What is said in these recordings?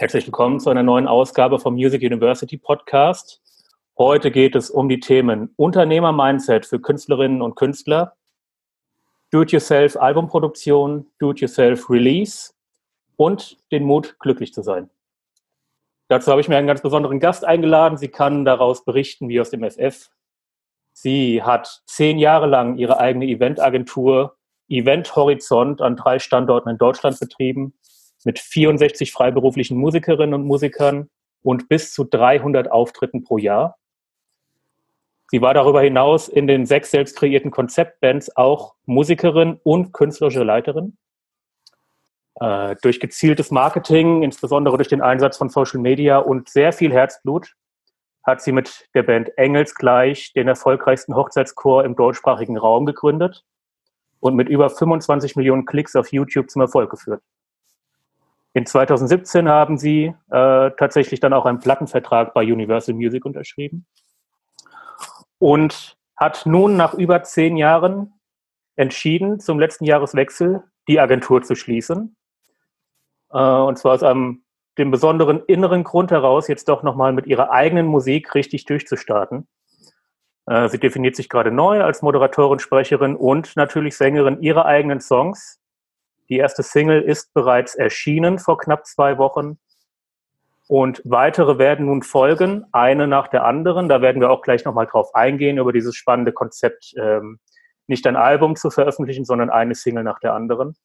Herzlich willkommen zu einer neuen Ausgabe vom Music University Podcast. Heute geht es um die Themen Unternehmer-Mindset für Künstlerinnen und Künstler, Do-it-yourself Albumproduktion, Do-it-yourself Release und den Mut, glücklich zu sein. Dazu habe ich mir einen ganz besonderen Gast eingeladen. Sie kann daraus berichten, wie aus dem FF. Sie hat zehn Jahre lang ihre eigene Eventagentur Event Horizont an drei Standorten in Deutschland betrieben mit 64 freiberuflichen Musikerinnen und Musikern und bis zu 300 Auftritten pro Jahr. Sie war darüber hinaus in den sechs selbst kreierten Konzeptbands auch Musikerin und künstlerische Leiterin. Äh, durch gezieltes Marketing, insbesondere durch den Einsatz von Social Media und sehr viel Herzblut, hat sie mit der Band Engelsgleich den erfolgreichsten Hochzeitschor im deutschsprachigen Raum gegründet und mit über 25 Millionen Klicks auf YouTube zum Erfolg geführt. In 2017 haben sie äh, tatsächlich dann auch einen Plattenvertrag bei Universal Music unterschrieben und hat nun nach über zehn Jahren entschieden, zum letzten Jahreswechsel die Agentur zu schließen. Äh, und zwar aus einem dem besonderen inneren Grund heraus, jetzt doch nochmal mit ihrer eigenen Musik richtig durchzustarten. Äh, sie definiert sich gerade neu als Moderatorin, Sprecherin und natürlich Sängerin ihrer eigenen Songs die erste Single ist bereits erschienen vor knapp zwei Wochen. Und weitere werden nun folgen, eine nach der anderen. Da werden wir auch gleich nochmal drauf eingehen, über dieses spannende Konzept, ähm, nicht ein Album zu veröffentlichen, sondern eine Single nach der anderen.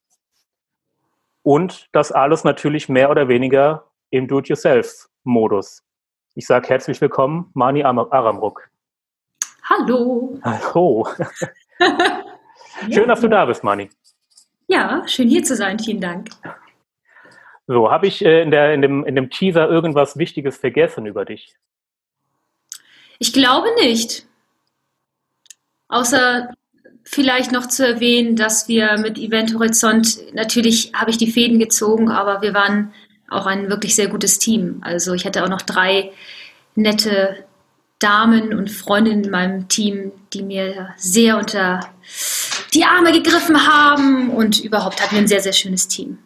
Und das alles natürlich mehr oder weniger im Do-it-yourself-Modus. Ich sage herzlich willkommen, Mani Aramruk. Hallo. Hallo. Schön, dass du da bist, Mani. Ja, schön hier zu sein. Vielen Dank. So, habe ich äh, in, der, in, dem, in dem Teaser irgendwas Wichtiges vergessen über dich? Ich glaube nicht. Außer vielleicht noch zu erwähnen, dass wir mit Event Horizont, natürlich habe ich die Fäden gezogen, aber wir waren auch ein wirklich sehr gutes Team. Also ich hatte auch noch drei nette Damen und Freundinnen in meinem Team, die mir sehr unter die Arme gegriffen haben und überhaupt hatten wir ein sehr, sehr schönes Team.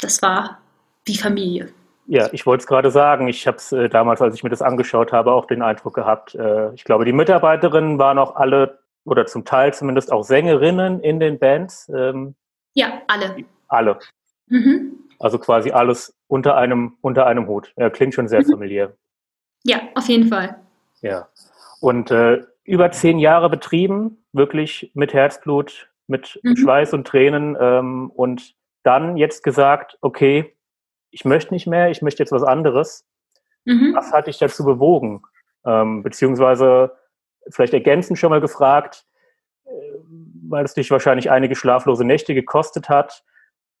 Das war wie Familie. Ja, ich wollte es gerade sagen. Ich habe es äh, damals, als ich mir das angeschaut habe, auch den Eindruck gehabt. Äh, ich glaube, die Mitarbeiterinnen waren auch alle oder zum Teil zumindest auch Sängerinnen in den Bands. Ähm, ja, alle. Alle. Mhm. Also quasi alles unter einem, unter einem Hut. Ja, klingt schon sehr mhm. familiär. Ja, auf jeden Fall. Ja. Und äh, über zehn Jahre betrieben, wirklich mit Herzblut, mit mhm. Schweiß und Tränen ähm, und dann jetzt gesagt, okay, ich möchte nicht mehr, ich möchte jetzt was anderes. Mhm. Was hat dich dazu bewogen? Ähm, beziehungsweise vielleicht ergänzend schon mal gefragt, äh, weil es dich wahrscheinlich einige schlaflose Nächte gekostet hat.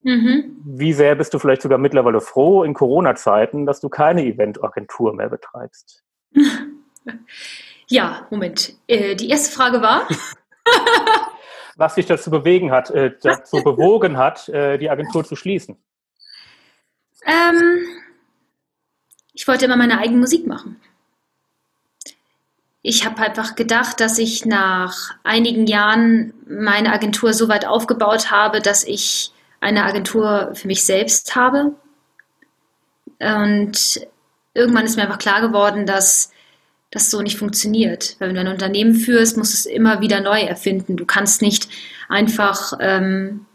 Mhm. Wie sehr bist du vielleicht sogar mittlerweile froh in Corona-Zeiten, dass du keine Eventagentur mehr betreibst? Ja, Moment. Äh, die erste Frage war. was dich dazu bewegen hat, äh, dazu bewogen hat, äh, die Agentur zu schließen? Ähm, ich wollte immer meine eigene Musik machen. Ich habe einfach gedacht, dass ich nach einigen Jahren meine Agentur so weit aufgebaut habe, dass ich eine Agentur für mich selbst habe. Und irgendwann ist mir einfach klar geworden, dass das so nicht funktioniert. Weil wenn du ein Unternehmen führst, musst du es immer wieder neu erfinden. Du kannst nicht einfach ähm,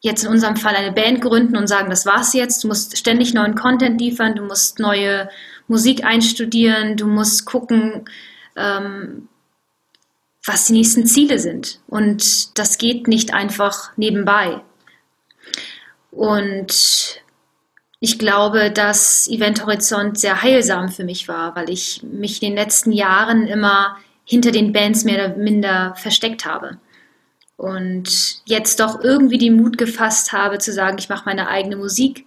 jetzt in unserem Fall eine Band gründen und sagen, das war's jetzt. Du musst ständig neuen Content liefern, du musst neue Musik einstudieren, du musst gucken, ähm, was die nächsten Ziele sind. Und das geht nicht einfach nebenbei. Und ich glaube, dass Event Horizont sehr heilsam für mich war, weil ich mich in den letzten Jahren immer hinter den Bands mehr oder minder versteckt habe. Und jetzt doch irgendwie den Mut gefasst habe zu sagen, ich mache meine eigene Musik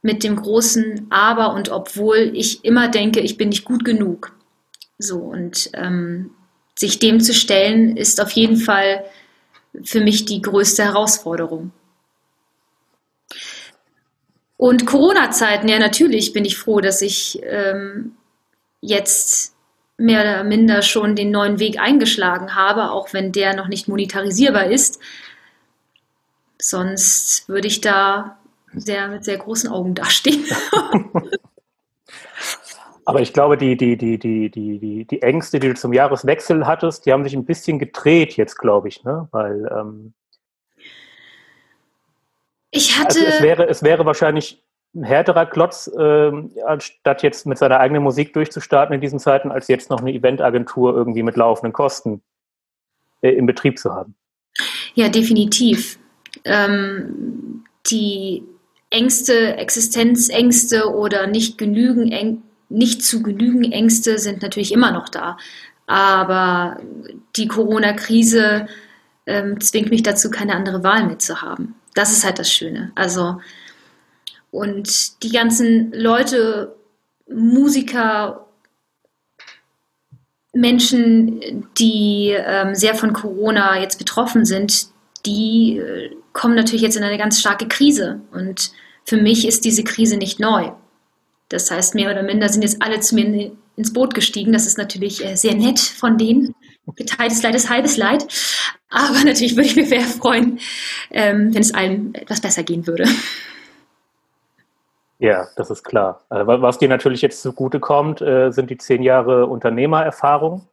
mit dem großen Aber und obwohl ich immer denke, ich bin nicht gut genug. So und ähm, sich dem zu stellen, ist auf jeden Fall für mich die größte Herausforderung. Und Corona-Zeiten, ja, natürlich bin ich froh, dass ich ähm, jetzt mehr oder minder schon den neuen Weg eingeschlagen habe, auch wenn der noch nicht monetarisierbar ist. Sonst würde ich da sehr mit sehr großen Augen dastehen. Aber ich glaube, die, die, die, die, die, die, Ängste, die du zum Jahreswechsel hattest, die haben sich ein bisschen gedreht jetzt, glaube ich, ne? Weil ähm, ich hatte. Also es, wäre, es wäre wahrscheinlich ein härterer Klotz, äh, anstatt jetzt mit seiner eigenen Musik durchzustarten in diesen Zeiten, als jetzt noch eine Eventagentur irgendwie mit laufenden Kosten äh, im Betrieb zu haben. Ja, definitiv. Ähm, die Ängste, Existenzängste oder nicht genügen, nicht zu genügen Ängste sind natürlich immer noch da. Aber die Corona-Krise ähm, zwingt mich dazu, keine andere Wahl mehr zu haben. Das ist halt das Schöne. Also, und die ganzen Leute, Musiker, Menschen, die ähm, sehr von Corona jetzt betroffen sind, die äh, kommen natürlich jetzt in eine ganz starke Krise. Und für mich ist diese Krise nicht neu. Das heißt, mehr oder minder sind jetzt alle zu mir ins Boot gestiegen. Das ist natürlich äh, sehr nett von denen. Geteiltes Leid ist halbes Leid. Aber natürlich würde ich mich sehr freuen, ähm, wenn es allen etwas besser gehen würde. Ja, das ist klar. Äh, was dir natürlich jetzt zugute kommt, äh, sind die zehn Jahre Unternehmererfahrung.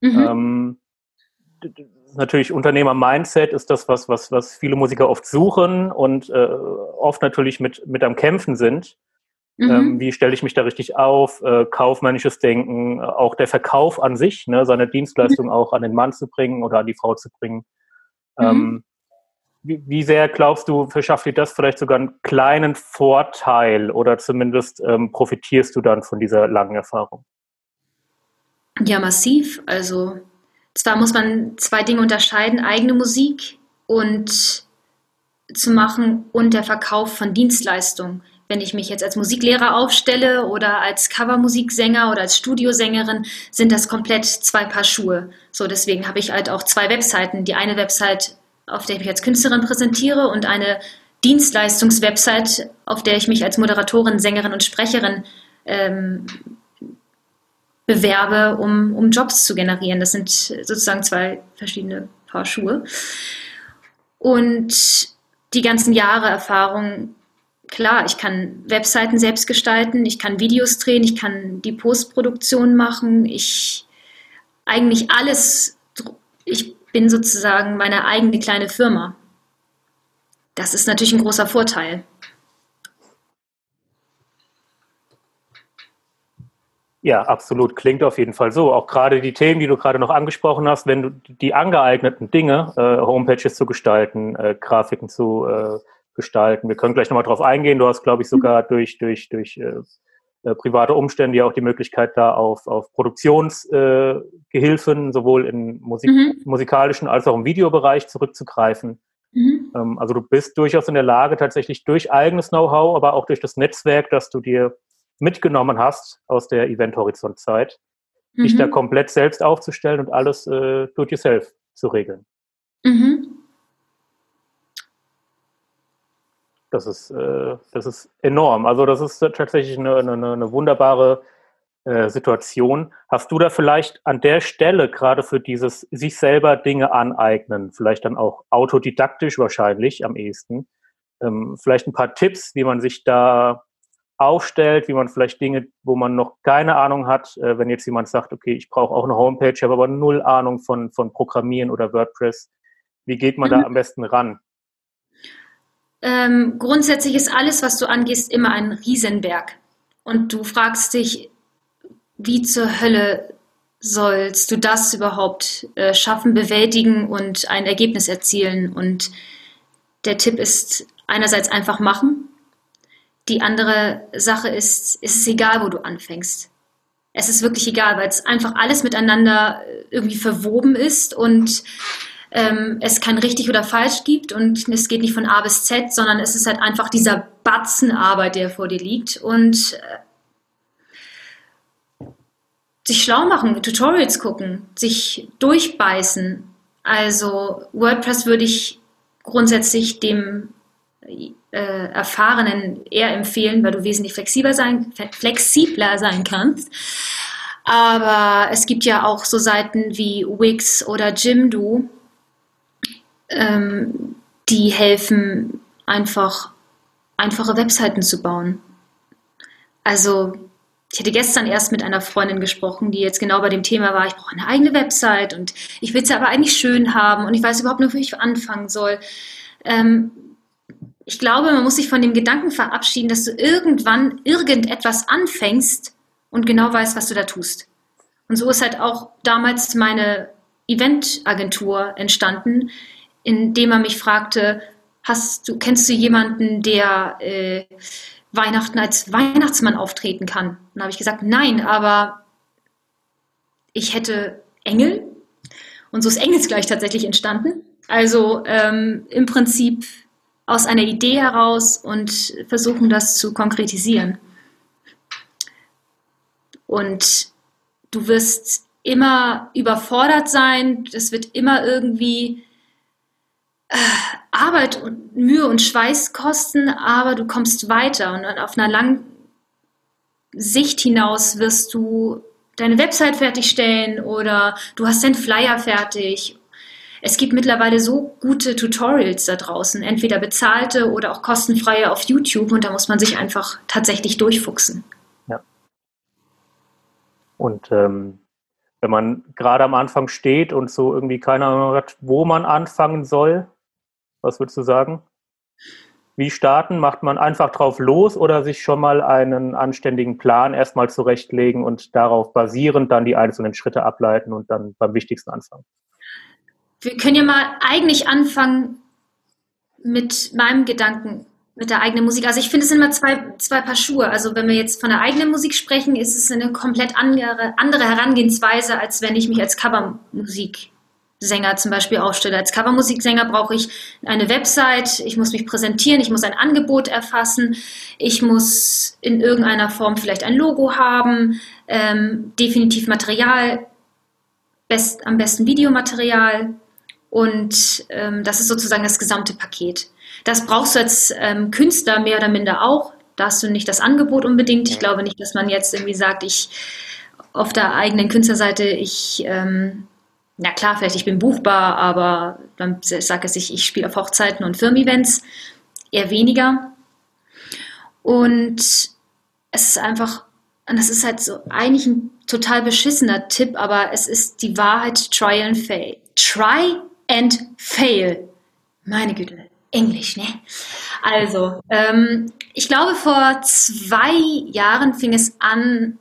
Mhm. Ähm, natürlich Unternehmer-Mindset ist das, was, was, was viele Musiker oft suchen und äh, oft natürlich mit, mit am Kämpfen sind. Mhm. Ähm, wie stelle ich mich da richtig auf? Äh, kaufmännisches Denken, auch der Verkauf an sich, ne, seine Dienstleistung mhm. auch an den Mann zu bringen oder an die Frau zu bringen. Mhm. Ähm, wie, wie, sehr glaubst du, verschafft dir das vielleicht sogar einen kleinen Vorteil oder zumindest ähm, profitierst du dann von dieser langen Erfahrung? Ja, massiv. Also zwar muss man zwei Dinge unterscheiden, eigene Musik und zu machen und der Verkauf von Dienstleistungen. Wenn ich mich jetzt als Musiklehrer aufstelle oder als Covermusiksänger oder als Studiosängerin, sind das komplett zwei Paar Schuhe. So, deswegen habe ich halt auch zwei Webseiten. Die eine Website, auf der ich mich als Künstlerin präsentiere und eine Dienstleistungswebsite, auf der ich mich als Moderatorin, Sängerin und Sprecherin ähm, bewerbe, um, um Jobs zu generieren. Das sind sozusagen zwei verschiedene Paar Schuhe. Und die ganzen Jahre Erfahrung, klar, ich kann Webseiten selbst gestalten, ich kann Videos drehen, ich kann die Postproduktion machen, ich eigentlich alles, ich bin sozusagen meine eigene kleine Firma. Das ist natürlich ein großer Vorteil. Ja, absolut. Klingt auf jeden Fall so. Auch gerade die Themen, die du gerade noch angesprochen hast, wenn du die angeeigneten Dinge, äh, Homepages zu gestalten, äh, Grafiken zu äh, gestalten. Wir können gleich nochmal drauf eingehen. Du hast, glaube ich, sogar durch, durch, durch äh, äh, private Umstände ja auch die Möglichkeit, da auf, auf Produktionsgehilfen, äh, sowohl im Musik mhm. musikalischen als auch im Videobereich zurückzugreifen. Mhm. Ähm, also du bist durchaus in der Lage, tatsächlich durch eigenes Know-how, aber auch durch das Netzwerk, das du dir mitgenommen hast aus der Event-Horizont-Zeit, mhm. dich da mhm. komplett selbst aufzustellen und alles äh, do-it-yourself zu regeln. Mhm. Das ist, äh, das ist enorm. Also das ist tatsächlich eine, eine, eine wunderbare äh, Situation. Hast du da vielleicht an der Stelle gerade für dieses sich selber Dinge aneignen, vielleicht dann auch autodidaktisch wahrscheinlich am ehesten, ähm, vielleicht ein paar Tipps, wie man sich da aufstellt, wie man vielleicht Dinge, wo man noch keine Ahnung hat, äh, wenn jetzt jemand sagt, okay, ich brauche auch eine Homepage, ich habe aber null Ahnung von, von Programmieren oder WordPress. Wie geht man mhm. da am besten ran? Ähm, grundsätzlich ist alles, was du angehst, immer ein Riesenberg. Und du fragst dich, wie zur Hölle sollst du das überhaupt äh, schaffen, bewältigen und ein Ergebnis erzielen? Und der Tipp ist einerseits einfach machen, die andere Sache ist, ist es egal, wo du anfängst. Es ist wirklich egal, weil es einfach alles miteinander äh, irgendwie verwoben ist und ähm, es kein richtig oder falsch gibt und es geht nicht von A bis Z, sondern es ist halt einfach dieser Batzen Arbeit, der vor dir liegt und äh, sich schlau machen, Tutorials gucken, sich durchbeißen. Also WordPress würde ich grundsätzlich dem äh, Erfahrenen eher empfehlen, weil du wesentlich flexibler sein, flexibler sein kannst. Aber es gibt ja auch so Seiten wie Wix oder Jimdo, ähm, die helfen einfach einfache Webseiten zu bauen. Also ich hatte gestern erst mit einer Freundin gesprochen, die jetzt genau bei dem Thema war, ich brauche eine eigene Website und ich will sie aber eigentlich schön haben und ich weiß überhaupt nicht, wo ich anfangen soll. Ähm, ich glaube, man muss sich von dem Gedanken verabschieden, dass du irgendwann irgendetwas anfängst und genau weißt, was du da tust. Und so ist halt auch damals meine Eventagentur entstanden, indem man mich fragte, hast du, kennst du jemanden, der äh, Weihnachten als Weihnachtsmann auftreten kann? Und dann habe ich gesagt, nein, aber ich hätte Engel. Und so ist Engelsgleich tatsächlich entstanden. Also ähm, im Prinzip aus einer Idee heraus und versuchen das zu konkretisieren. Und du wirst immer überfordert sein, es wird immer irgendwie Arbeit und Mühe und Schweiß kosten, aber du kommst weiter und auf einer langen Sicht hinaus wirst du deine Website fertigstellen oder du hast deinen Flyer fertig. Es gibt mittlerweile so gute Tutorials da draußen, entweder bezahlte oder auch kostenfreie auf YouTube und da muss man sich einfach tatsächlich durchfuchsen. Ja. Und ähm, wenn man gerade am Anfang steht und so irgendwie keine Ahnung hat, wo man anfangen soll, was würdest du sagen? Wie starten? Macht man einfach drauf los oder sich schon mal einen anständigen Plan erstmal zurechtlegen und darauf basierend dann die einzelnen Schritte ableiten und dann beim Wichtigsten anfangen? Wir können ja mal eigentlich anfangen mit meinem Gedanken, mit der eigenen Musik. Also ich finde, es sind immer zwei, zwei Paar Schuhe. Also wenn wir jetzt von der eigenen Musik sprechen, ist es eine komplett andere, andere Herangehensweise, als wenn ich mich als Covermusik Sänger zum Beispiel aufstelle. Als Covermusiksänger brauche ich eine Website, ich muss mich präsentieren, ich muss ein Angebot erfassen, ich muss in irgendeiner Form vielleicht ein Logo haben, ähm, definitiv Material, best, am besten Videomaterial und ähm, das ist sozusagen das gesamte Paket. Das brauchst du als ähm, Künstler mehr oder minder auch. Da hast du nicht das Angebot unbedingt. Ich glaube nicht, dass man jetzt irgendwie sagt, ich auf der eigenen Künstlerseite, ich ähm, na klar, vielleicht ich bin buchbar, aber dann sage ich, ich spiele auf Hochzeiten und Firmen-Events, eher weniger. Und es ist einfach, und das ist halt so eigentlich ein total beschissener Tipp, aber es ist die Wahrheit, try and fail. Try and fail. Meine Güte, Englisch, ne? Also, ähm, ich glaube, vor zwei Jahren fing es an,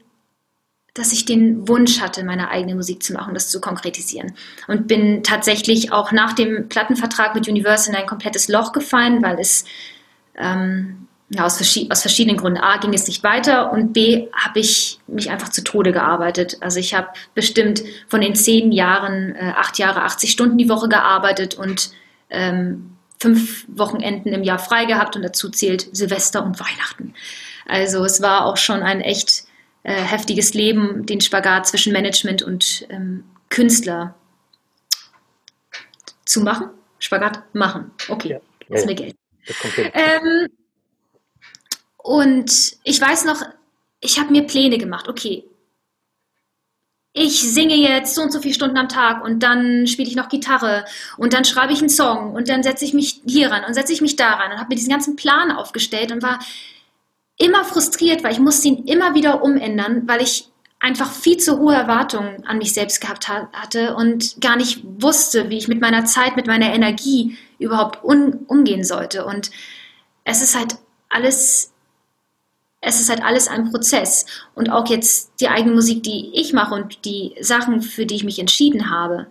dass ich den Wunsch hatte, meine eigene Musik zu machen, das zu konkretisieren. Und bin tatsächlich auch nach dem Plattenvertrag mit Universal in ein komplettes Loch gefallen, weil es ähm, ja, aus, verschied aus, verschiedenen Gründen. A, ging es nicht weiter und B, habe ich mich einfach zu Tode gearbeitet. Also ich habe bestimmt von den zehn Jahren, äh, acht Jahre, 80 Stunden die Woche gearbeitet und ähm, fünf Wochenenden im Jahr frei gehabt und dazu zählt Silvester und Weihnachten. Also es war auch schon ein echt äh, heftiges Leben, den Spagat zwischen Management und ähm, Künstler zu machen. Spagat machen. Okay, ja. das ist mir Geld. Ähm, und ich weiß noch, ich habe mir Pläne gemacht. Okay, ich singe jetzt so und so viele Stunden am Tag und dann spiele ich noch Gitarre und dann schreibe ich einen Song und dann setze ich mich hier ran und setze ich mich da ran und habe mir diesen ganzen Plan aufgestellt und war immer frustriert, weil ich musste ihn immer wieder umändern, weil ich einfach viel zu hohe Erwartungen an mich selbst gehabt hatte und gar nicht wusste, wie ich mit meiner Zeit, mit meiner Energie überhaupt umgehen sollte. Und es ist halt alles, es ist halt alles ein Prozess. Und auch jetzt die eigene Musik, die ich mache und die Sachen, für die ich mich entschieden habe,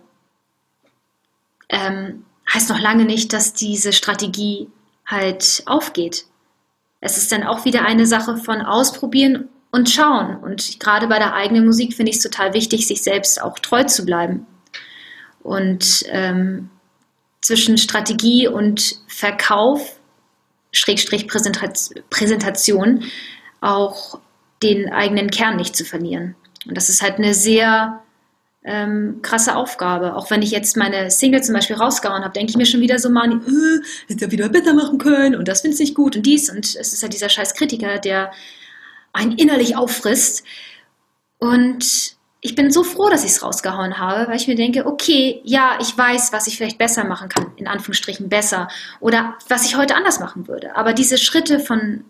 ähm, heißt noch lange nicht, dass diese Strategie halt aufgeht es ist dann auch wieder eine Sache von ausprobieren und schauen. Und gerade bei der eigenen Musik finde ich es total wichtig, sich selbst auch treu zu bleiben. Und ähm, zwischen Strategie und Verkauf, Schrägstrich Präsentation, auch den eigenen Kern nicht zu verlieren. Und das ist halt eine sehr ähm, krasse Aufgabe. Auch wenn ich jetzt meine Single zum Beispiel rausgehauen habe, denke ich mir schon wieder so mal, äh, hätte er wieder besser machen können und das finde ich nicht gut und dies. Und es ist halt dieser scheiß Kritiker, der einen innerlich auffrisst. Und ich bin so froh, dass ich es rausgehauen habe, weil ich mir denke, okay, ja, ich weiß, was ich vielleicht besser machen kann, in Anführungsstrichen besser, oder was ich heute anders machen würde. Aber diese Schritte von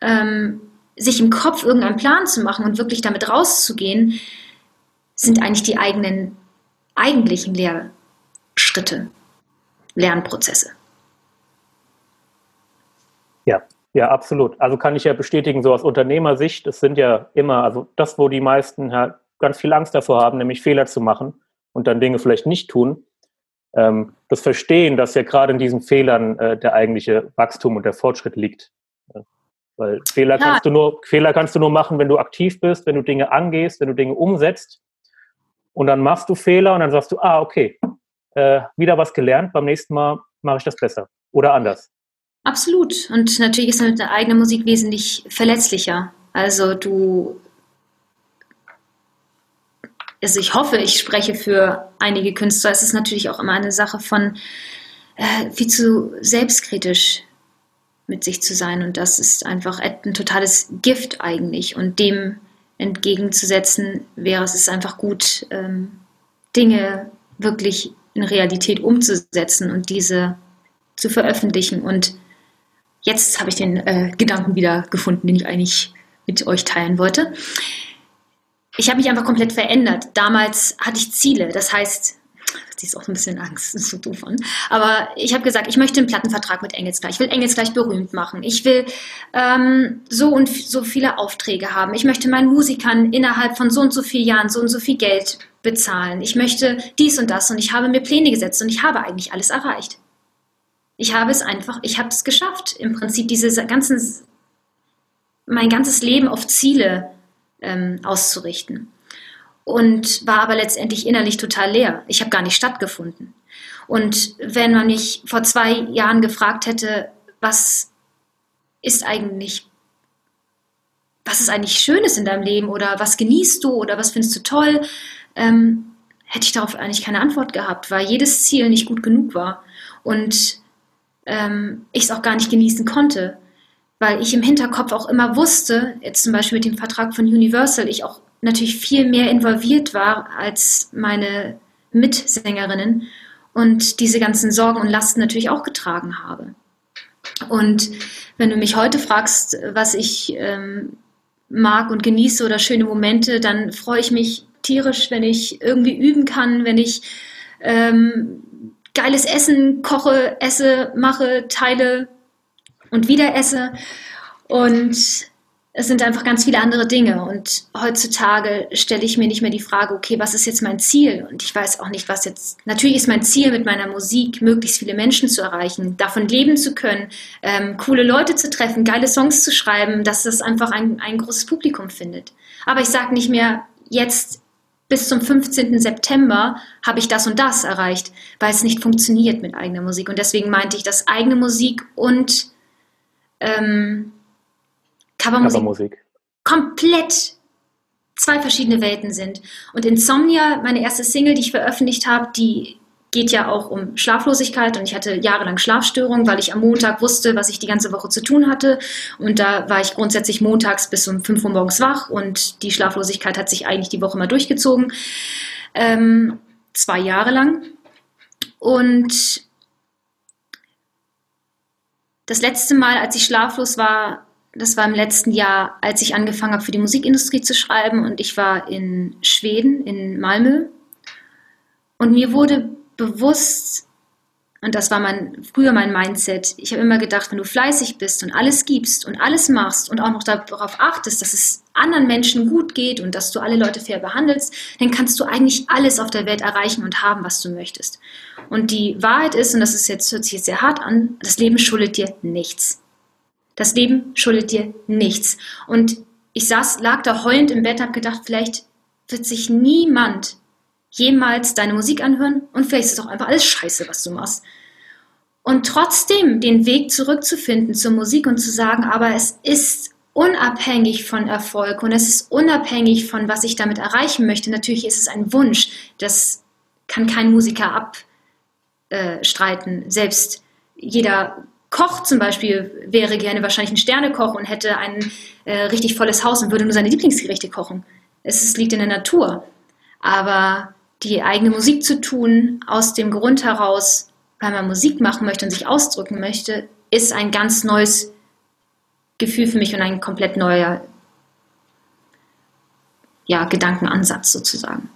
ähm, sich im Kopf irgendeinen Plan zu machen und wirklich damit rauszugehen, sind eigentlich die eigenen eigentlichen Lehrschritte, Lernprozesse. Ja, ja, absolut. Also kann ich ja bestätigen, so aus Unternehmersicht, es sind ja immer, also das, wo die meisten ja ganz viel Angst davor haben, nämlich Fehler zu machen und dann Dinge vielleicht nicht tun. Ähm, das Verstehen, dass ja gerade in diesen Fehlern äh, der eigentliche Wachstum und der Fortschritt liegt. Weil Fehler ja. kannst du nur, Fehler kannst du nur machen, wenn du aktiv bist, wenn du Dinge angehst, wenn du Dinge umsetzt. Und dann machst du Fehler und dann sagst du, ah, okay, äh, wieder was gelernt, beim nächsten Mal mache ich das besser oder anders. Absolut. Und natürlich ist deine eigene Musik wesentlich verletzlicher. Also du, also ich hoffe, ich spreche für einige Künstler. Es ist natürlich auch immer eine Sache von äh, viel zu selbstkritisch mit sich zu sein. Und das ist einfach ein totales Gift eigentlich. Und dem entgegenzusetzen wäre es ist einfach gut, ähm, Dinge wirklich in Realität umzusetzen und diese zu veröffentlichen und jetzt habe ich den äh, Gedanken wieder gefunden, den ich eigentlich mit euch teilen wollte. Ich habe mich einfach komplett verändert. Damals hatte ich Ziele, das heißt, sie ist auch ein bisschen Angst, ist so doof an. Aber ich habe gesagt, ich möchte einen Plattenvertrag mit Engelsgleich. Ich will Engelsgleich berühmt machen. Ich will ähm, so und so viele Aufträge haben. Ich möchte meinen Musikern innerhalb von so und so vielen Jahren so und so viel Geld bezahlen. Ich möchte dies und das und ich habe mir Pläne gesetzt und ich habe eigentlich alles erreicht. Ich habe es einfach, ich habe es geschafft, im Prinzip diese ganzen, mein ganzes Leben auf Ziele ähm, auszurichten. Und war aber letztendlich innerlich total leer. Ich habe gar nicht stattgefunden. Und wenn man mich vor zwei Jahren gefragt hätte, was ist eigentlich, was ist eigentlich Schönes in deinem Leben oder was genießt du oder was findest du toll, ähm, hätte ich darauf eigentlich keine Antwort gehabt, weil jedes Ziel nicht gut genug war. Und ähm, ich es auch gar nicht genießen konnte, weil ich im Hinterkopf auch immer wusste, jetzt zum Beispiel mit dem Vertrag von Universal, ich auch natürlich viel mehr involviert war als meine Mitsängerinnen und diese ganzen Sorgen und Lasten natürlich auch getragen habe. Und wenn du mich heute fragst, was ich ähm, mag und genieße oder schöne Momente, dann freue ich mich tierisch, wenn ich irgendwie üben kann, wenn ich ähm, geiles Essen koche, esse, mache, teile und wieder esse. Und es sind einfach ganz viele andere Dinge. Und heutzutage stelle ich mir nicht mehr die Frage, okay, was ist jetzt mein Ziel? Und ich weiß auch nicht, was jetzt. Natürlich ist mein Ziel mit meiner Musik, möglichst viele Menschen zu erreichen, davon leben zu können, ähm, coole Leute zu treffen, geile Songs zu schreiben, dass das einfach ein, ein großes Publikum findet. Aber ich sage nicht mehr, jetzt bis zum 15. September habe ich das und das erreicht, weil es nicht funktioniert mit eigener Musik. Und deswegen meinte ich, dass eigene Musik und ähm, Covermusik, Covermusik. komplett zwei verschiedene Welten sind. Und Insomnia, meine erste Single, die ich veröffentlicht habe, die geht ja auch um Schlaflosigkeit. Und ich hatte jahrelang Schlafstörungen, weil ich am Montag wusste, was ich die ganze Woche zu tun hatte. Und da war ich grundsätzlich montags bis um 5 Uhr morgens wach. Und die Schlaflosigkeit hat sich eigentlich die Woche mal durchgezogen, ähm, zwei Jahre lang. Und das letzte Mal, als ich schlaflos war, das war im letzten Jahr, als ich angefangen habe, für die Musikindustrie zu schreiben und ich war in Schweden, in Malmö. Und mir wurde bewusst, und das war mein, früher mein Mindset, ich habe immer gedacht, wenn du fleißig bist und alles gibst und alles machst und auch noch darauf achtest, dass es anderen Menschen gut geht und dass du alle Leute fair behandelst, dann kannst du eigentlich alles auf der Welt erreichen und haben, was du möchtest. Und die Wahrheit ist, und das ist jetzt, hört sich jetzt sehr hart an, das Leben schuldet dir nichts. Das Leben schuldet dir nichts. Und ich saß, lag da heulend im Bett, habe gedacht, vielleicht wird sich niemand jemals deine Musik anhören und vielleicht ist es auch einfach alles scheiße, was du machst. Und trotzdem den Weg zurückzufinden zur Musik und zu sagen, aber es ist unabhängig von Erfolg und es ist unabhängig von, was ich damit erreichen möchte. Natürlich ist es ein Wunsch, das kann kein Musiker abstreiten. Selbst jeder Koch zum Beispiel wäre gerne wahrscheinlich ein Sternekoch und hätte ein äh, richtig volles Haus und würde nur seine Lieblingsgerichte kochen. es liegt in der Natur. Aber die eigene Musik zu tun, aus dem Grund heraus, weil man Musik machen möchte und sich ausdrücken möchte, ist ein ganz neues Gefühl für mich und ein komplett neuer ja, Gedankenansatz sozusagen.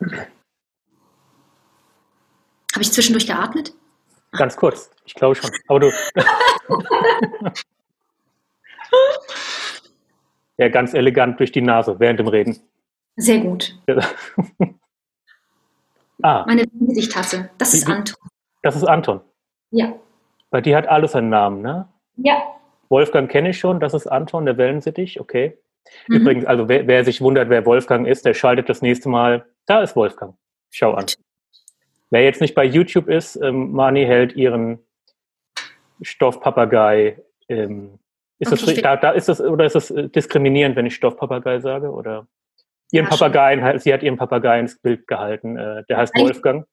Habe ich zwischendurch geatmet? Ganz kurz, ich glaube schon. Aber du. ja, ganz elegant durch die Nase während dem Reden. Sehr gut. ah. Meine Sichttasse, das ist Anton. Das ist Anton. Ja. Bei dir hat alles einen Namen, ne? Ja. Wolfgang kenne ich schon, das ist Anton, der Wellensittich, okay. Mhm. Übrigens, also wer, wer, sich wundert, wer Wolfgang ist, der schaltet das nächste Mal. Da ist Wolfgang. Schau an. Wer jetzt nicht bei YouTube ist, ähm, Mani hält ihren Stoffpapagei. Ähm, ist das, da, da ist das, oder ist das äh, diskriminierend, wenn ich Stoffpapagei sage? Oder ihren ja, Papageien, schon. sie hat ihren Papageien ins Bild gehalten. Äh, der heißt Wolfgang.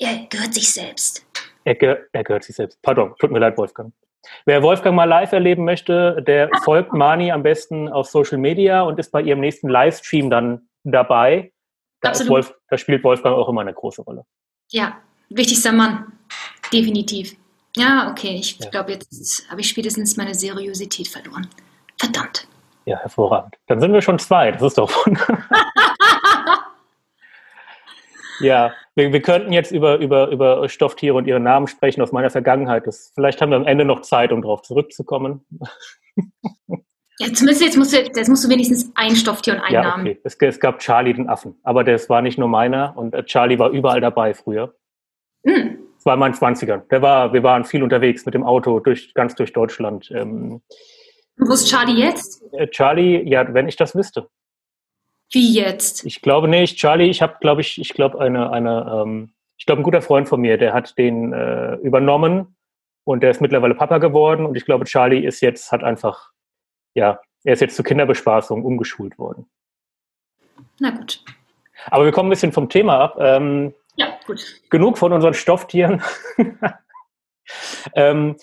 Er gehört sich selbst. Er, ge er gehört sich selbst. Pardon, tut mir leid, Wolfgang. Wer Wolfgang mal live erleben möchte, der folgt Mani am besten auf Social Media und ist bei ihrem nächsten Livestream dann dabei. Da, Wolf, da spielt Wolfgang auch immer eine große Rolle. Ja, wichtigster Mann. Definitiv. Ja, okay. Ich ja. glaube, jetzt habe ich spätestens meine Seriosität verloren. Verdammt. Ja, hervorragend. Dann sind wir schon zwei. Das ist doch. Ja, wir, wir könnten jetzt über, über, über Stofftiere und ihre Namen sprechen aus meiner Vergangenheit. Das, vielleicht haben wir am Ende noch Zeit, um darauf zurückzukommen. Ja, zumindest jetzt musst, du, jetzt musst du wenigstens ein Stofftier und einen ja, Namen. Okay. Es, es, gab Charlie den Affen, aber das war nicht nur meiner und äh, Charlie war überall dabei früher. Mhm. Das war in meinen 20ern. Der war, wir waren viel unterwegs mit dem Auto durch, ganz durch Deutschland. Ähm, Wo ist Charlie jetzt? Äh, Charlie, ja, wenn ich das wüsste. Wie jetzt? Ich glaube nicht. Charlie, ich habe, glaube ich, ich glaube, eine, eine, ähm, ich glaube, ein guter Freund von mir, der hat den äh, übernommen und der ist mittlerweile Papa geworden und ich glaube, Charlie ist jetzt, hat einfach, ja, er ist jetzt zur Kinderbespaßung umgeschult worden. Na gut. Aber wir kommen ein bisschen vom Thema ab. Ähm, ja, gut. Genug von unseren Stofftieren. ähm,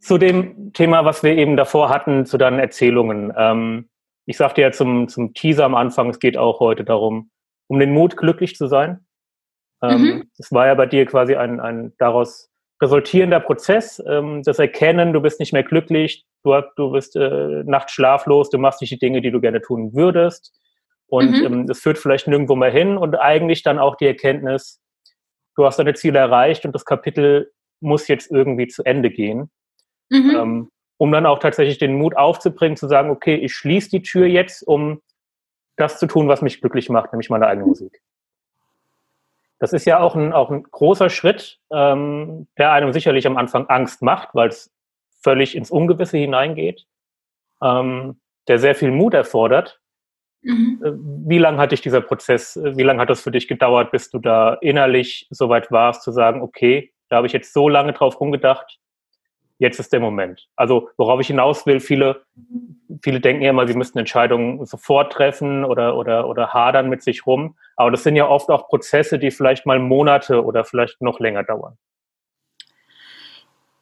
zu dem Thema, was wir eben davor hatten, zu deinen Erzählungen. Ähm, ich sagte ja zum, zum Teaser am Anfang, es geht auch heute darum, um den Mut, glücklich zu sein. Ähm, mhm. Das war ja bei dir quasi ein, ein daraus resultierender Prozess, ähm, das Erkennen, du bist nicht mehr glücklich, du, du bist äh, nachts schlaflos, du machst nicht die Dinge, die du gerne tun würdest. Und mhm. ähm, das führt vielleicht nirgendwo mehr hin und eigentlich dann auch die Erkenntnis, du hast deine Ziele erreicht und das Kapitel muss jetzt irgendwie zu Ende gehen. Mhm. Ähm, um dann auch tatsächlich den Mut aufzubringen, zu sagen, okay, ich schließe die Tür jetzt, um das zu tun, was mich glücklich macht, nämlich meine eigene Musik. Das ist ja auch ein, auch ein großer Schritt, ähm, der einem sicherlich am Anfang Angst macht, weil es völlig ins Ungewisse hineingeht, ähm, der sehr viel Mut erfordert. Mhm. Äh, wie lange hat dich dieser Prozess, äh, wie lange hat das für dich gedauert, bis du da innerlich so weit warst, zu sagen, okay, da habe ich jetzt so lange drauf rumgedacht, jetzt ist der Moment. Also worauf ich hinaus will, viele, viele denken ja immer, sie müssten Entscheidungen sofort treffen oder, oder, oder hadern mit sich rum. Aber das sind ja oft auch Prozesse, die vielleicht mal Monate oder vielleicht noch länger dauern.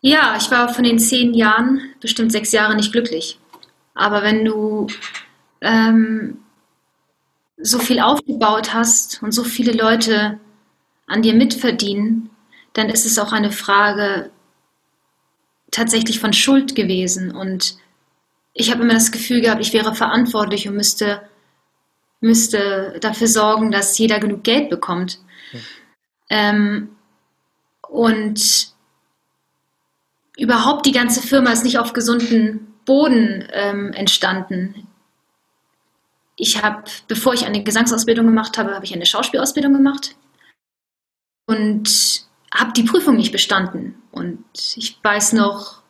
Ja, ich war von den zehn Jahren bestimmt sechs Jahre nicht glücklich. Aber wenn du ähm, so viel aufgebaut hast und so viele Leute an dir mitverdienen, dann ist es auch eine Frage tatsächlich von Schuld gewesen. Und ich habe immer das Gefühl gehabt, ich wäre verantwortlich und müsste, müsste dafür sorgen, dass jeder genug Geld bekommt. Mhm. Ähm, und überhaupt die ganze Firma ist nicht auf gesunden Boden ähm, entstanden. Ich habe, bevor ich eine Gesangsausbildung gemacht habe, habe ich eine Schauspielausbildung gemacht. Und habe die Prüfung nicht bestanden. Und ich weiß noch,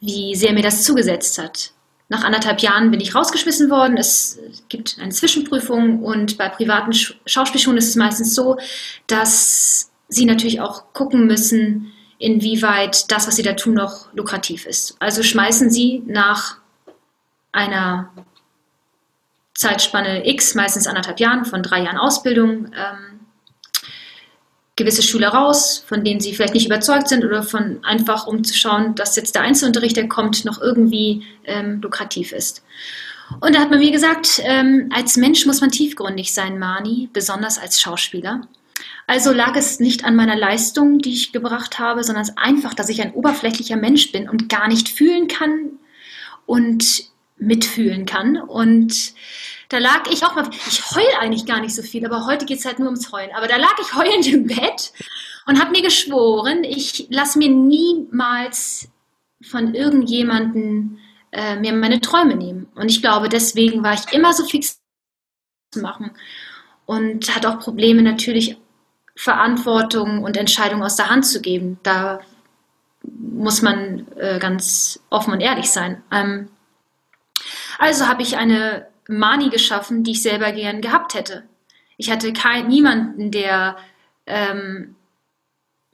wie sehr mir das zugesetzt hat. Nach anderthalb Jahren bin ich rausgeschmissen worden. Es gibt eine Zwischenprüfung und bei privaten Schauspielschulen ist es meistens so, dass sie natürlich auch gucken müssen, inwieweit das, was sie da tun, noch lukrativ ist. Also schmeißen sie nach einer Zeitspanne X, meistens anderthalb Jahren, von drei Jahren Ausbildung, ähm, gewisse Schüler raus, von denen sie vielleicht nicht überzeugt sind oder von einfach um zu schauen, dass jetzt der Einzelunterricht, der kommt, noch irgendwie ähm, lukrativ ist. Und da hat man mir gesagt, ähm, als Mensch muss man tiefgründig sein, Mani, besonders als Schauspieler. Also lag es nicht an meiner Leistung, die ich gebracht habe, sondern einfach, dass ich ein oberflächlicher Mensch bin und gar nicht fühlen kann und mitfühlen kann. Und da lag ich auch mal, ich heule eigentlich gar nicht so viel, aber heute geht es halt nur ums Heulen. Aber da lag ich heulend im Bett und habe mir geschworen, ich lasse mir niemals von irgendjemanden äh, mir meine Träume nehmen. Und ich glaube, deswegen war ich immer so fix zu machen und hatte auch Probleme natürlich Verantwortung und Entscheidungen aus der Hand zu geben. Da muss man äh, ganz offen und ehrlich sein. Ähm, also habe ich eine Mani geschaffen, die ich selber gern gehabt hätte. Ich hatte kein, niemanden, der ähm,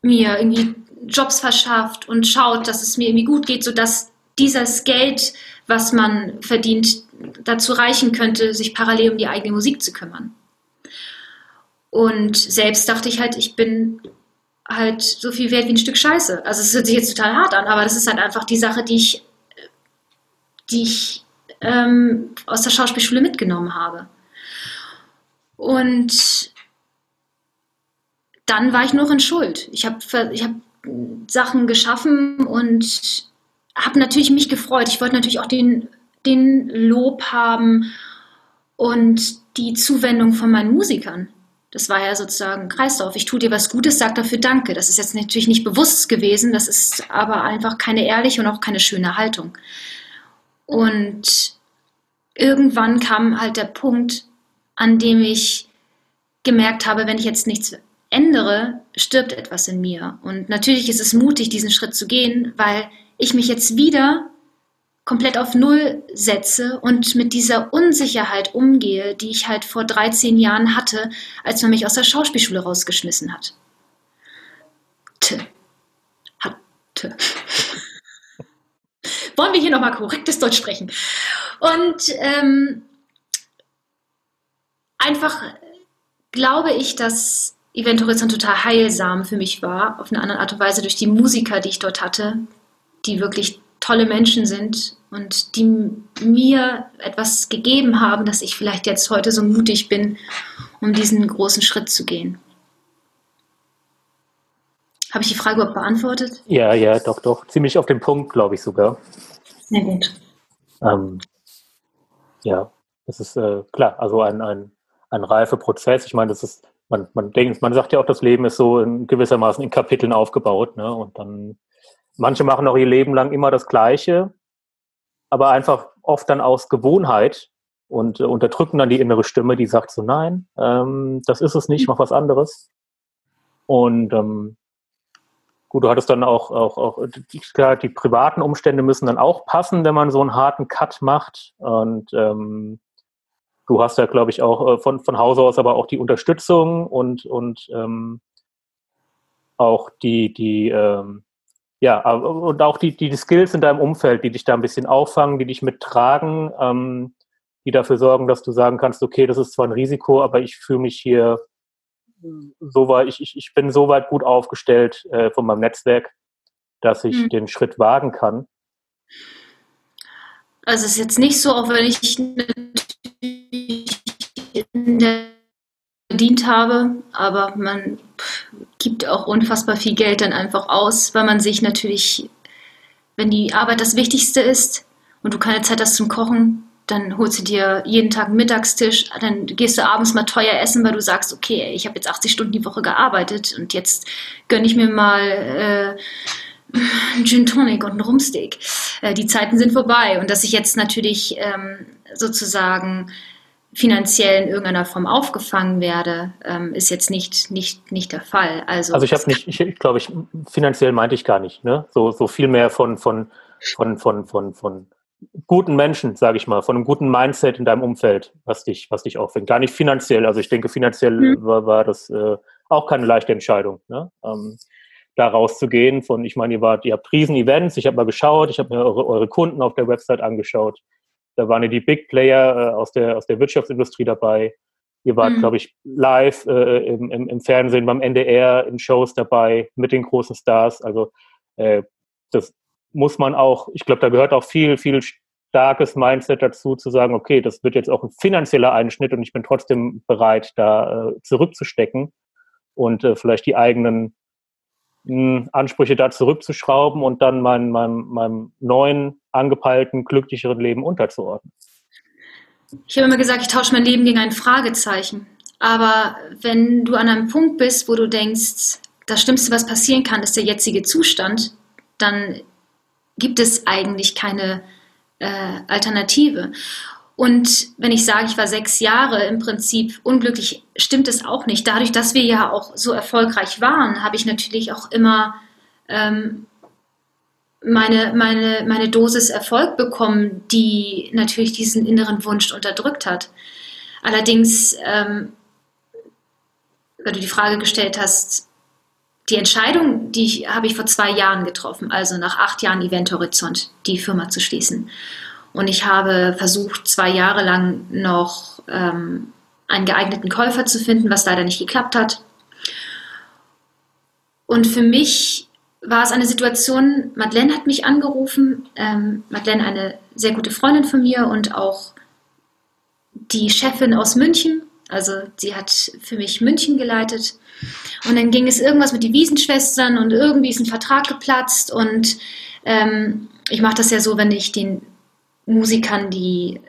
mir irgendwie Jobs verschafft und schaut, dass es mir irgendwie gut geht, sodass dieses Geld, was man verdient, dazu reichen könnte, sich parallel um die eigene Musik zu kümmern. Und selbst dachte ich halt, ich bin halt so viel wert wie ein Stück Scheiße. Also es hört sich jetzt total hart an, aber das ist halt einfach die Sache, die ich, die ich ähm, aus der Schauspielschule mitgenommen habe. Und dann war ich noch in Schuld. Ich habe ich hab Sachen geschaffen und habe natürlich mich gefreut. Ich wollte natürlich auch den, den Lob haben und die Zuwendung von meinen Musikern. Das war ja sozusagen Kreislauf. Ich tue dir was Gutes, sag dafür Danke. Das ist jetzt natürlich nicht bewusst gewesen, das ist aber einfach keine ehrliche und auch keine schöne Haltung. Und irgendwann kam halt der Punkt, an dem ich gemerkt habe, wenn ich jetzt nichts ändere, stirbt etwas in mir. Und natürlich ist es mutig, diesen Schritt zu gehen, weil ich mich jetzt wieder komplett auf Null setze und mit dieser Unsicherheit umgehe, die ich halt vor 13 Jahren hatte, als man mich aus der Schauspielschule rausgeschmissen hat. T. Hatte. Wollen wir hier nochmal korrektes Deutsch sprechen? Und ähm, einfach glaube ich, dass Event Horizont total heilsam für mich war, auf eine andere Art und Weise durch die Musiker, die ich dort hatte, die wirklich tolle Menschen sind und die mir etwas gegeben haben, dass ich vielleicht jetzt heute so mutig bin, um diesen großen Schritt zu gehen. Habe ich die Frage überhaupt beantwortet? Ja, ja, doch, doch. Ziemlich auf den Punkt, glaube ich sogar. Na gut. Ähm, ja, das ist äh, klar, also ein, ein, ein reifer Prozess. Ich meine, das ist, man, man denkt, man sagt ja auch, das Leben ist so in gewissermaßen in Kapiteln aufgebaut, ne? Und dann Manche machen auch ihr Leben lang immer das Gleiche, aber einfach oft dann aus Gewohnheit und äh, unterdrücken dann die innere Stimme, die sagt so, nein, ähm, das ist es nicht, mach was anderes. Und ähm, gut, du hattest dann auch, auch, auch klar, die privaten Umstände müssen dann auch passen, wenn man so einen harten Cut macht. Und ähm, du hast ja, glaube ich, auch äh, von, von Hause aus aber auch die Unterstützung und, und ähm, auch die, die, ähm, ja, und auch die, die Skills in deinem Umfeld, die dich da ein bisschen auffangen, die dich mittragen, ähm, die dafür sorgen, dass du sagen kannst, okay, das ist zwar ein Risiko, aber ich fühle mich hier so weit, ich, ich, ich bin so weit gut aufgestellt äh, von meinem Netzwerk, dass ich mhm. den Schritt wagen kann. Also es ist jetzt nicht so, auch wenn ich in der verdient habe, aber man gibt auch unfassbar viel Geld dann einfach aus, weil man sich natürlich, wenn die Arbeit das Wichtigste ist und du keine Zeit hast zum Kochen, dann holst du dir jeden Tag einen Mittagstisch, dann gehst du abends mal teuer essen, weil du sagst, okay, ich habe jetzt 80 Stunden die Woche gearbeitet und jetzt gönne ich mir mal äh, einen Gin Tonic und einen Rumsteak. Äh, die Zeiten sind vorbei und dass ich jetzt natürlich ähm, sozusagen finanziell in irgendeiner Form aufgefangen werde, ähm, ist jetzt nicht, nicht, nicht der Fall. Also, also ich habe nicht, ich, ich glaube, ich, finanziell meinte ich gar nicht, ne? So, so viel mehr von, von, von, von, von, von guten Menschen, sage ich mal, von einem guten Mindset in deinem Umfeld, was dich, was dich auffängt. Gar nicht finanziell. Also ich denke, finanziell mhm. war, war das äh, auch keine leichte Entscheidung, ne? Ähm, da rauszugehen. Von, ich meine, ihr wart, ihr habt Riesen-Events, ich habe mal geschaut, ich habe mir eure, eure Kunden auf der Website angeschaut. Da waren ja die Big Player äh, aus, der, aus der Wirtschaftsindustrie dabei. Ihr wart, mhm. glaube ich, live äh, im, im, im, Fernsehen, beim NDR, in Shows dabei, mit den großen Stars. Also äh, das muss man auch, ich glaube, da gehört auch viel, viel starkes Mindset dazu zu sagen, okay, das wird jetzt auch ein finanzieller Einschnitt und ich bin trotzdem bereit, da äh, zurückzustecken und äh, vielleicht die eigenen mh, hm, Ansprüche da zurückzuschrauben und dann mein, meinem, meinem neuen, angepeilten, glücklicheren Leben unterzuordnen. Ich habe immer gesagt, ich tausche mein Leben gegen ein Fragezeichen. Aber wenn du an einem Punkt bist, wo du denkst, das Schlimmste, was passieren kann, ist der jetzige Zustand, dann gibt es eigentlich keine äh, Alternative. Und wenn ich sage, ich war sechs Jahre im Prinzip unglücklich, stimmt es auch nicht. Dadurch, dass wir ja auch so erfolgreich waren, habe ich natürlich auch immer ähm, meine, meine, meine Dosis Erfolg bekommen, die natürlich diesen inneren Wunsch unterdrückt hat. Allerdings, ähm, weil du die Frage gestellt hast, die Entscheidung, die habe ich vor zwei Jahren getroffen, also nach acht Jahren Event Horizont, die Firma zu schließen. Und ich habe versucht, zwei Jahre lang noch ähm, einen geeigneten Käufer zu finden, was leider nicht geklappt hat. Und für mich war es eine Situation, Madeleine hat mich angerufen, ähm, Madeleine eine sehr gute Freundin von mir und auch die Chefin aus München, also sie hat für mich München geleitet. Und dann ging es irgendwas mit den Wiesenschwestern und irgendwie ist ein Vertrag geplatzt. Und ähm, ich mache das ja so, wenn ich den Musikern die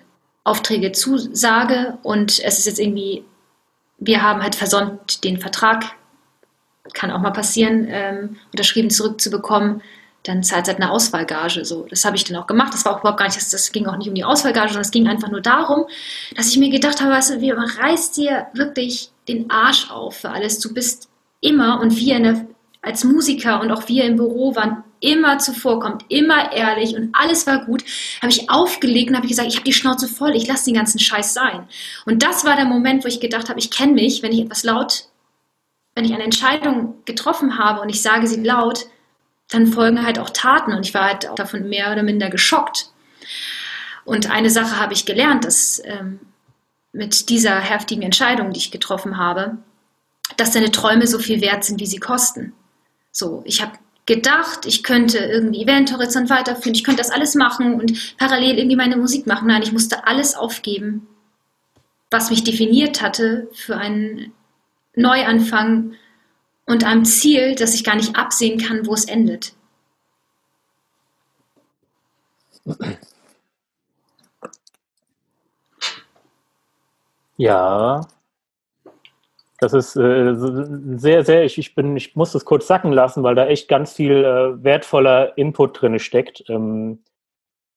Aufträge zusage. Und es ist jetzt irgendwie, wir haben halt versäumt, den Vertrag, kann auch mal passieren, ähm, unterschrieben zurückzubekommen, dann zahlt halt eine Auswahlgage. So, das habe ich dann auch gemacht. Das war auch überhaupt gar nicht, das, das ging auch nicht um die Auswahlgage, sondern es ging einfach nur darum, dass ich mir gedacht habe, weißt du, wie reißt dir wirklich den Arsch auf für alles. Du bist immer und wir der, als Musiker und auch wir im Büro waren immer zuvorkommt, immer ehrlich und alles war gut, habe ich aufgelegt und habe gesagt, ich habe die Schnauze voll, ich lasse den ganzen Scheiß sein. Und das war der Moment, wo ich gedacht habe, ich kenne mich, wenn ich etwas laut, wenn ich eine Entscheidung getroffen habe und ich sage sie laut, dann folgen halt auch Taten und ich war halt auch davon mehr oder minder geschockt. Und eine Sache habe ich gelernt, dass ähm, mit dieser heftigen Entscheidung, die ich getroffen habe, dass deine Träume so viel wert sind, wie sie kosten. So, ich habe gedacht, ich könnte irgendwie Eventhorizont weiterführen, ich könnte das alles machen und parallel irgendwie meine Musik machen. Nein, ich musste alles aufgeben, was mich definiert hatte für einen Neuanfang und einem Ziel, das ich gar nicht absehen kann, wo es endet. Ja, das ist äh, sehr, sehr, ich, ich bin, ich muss das kurz sacken lassen, weil da echt ganz viel äh, wertvoller Input drin steckt. Ähm,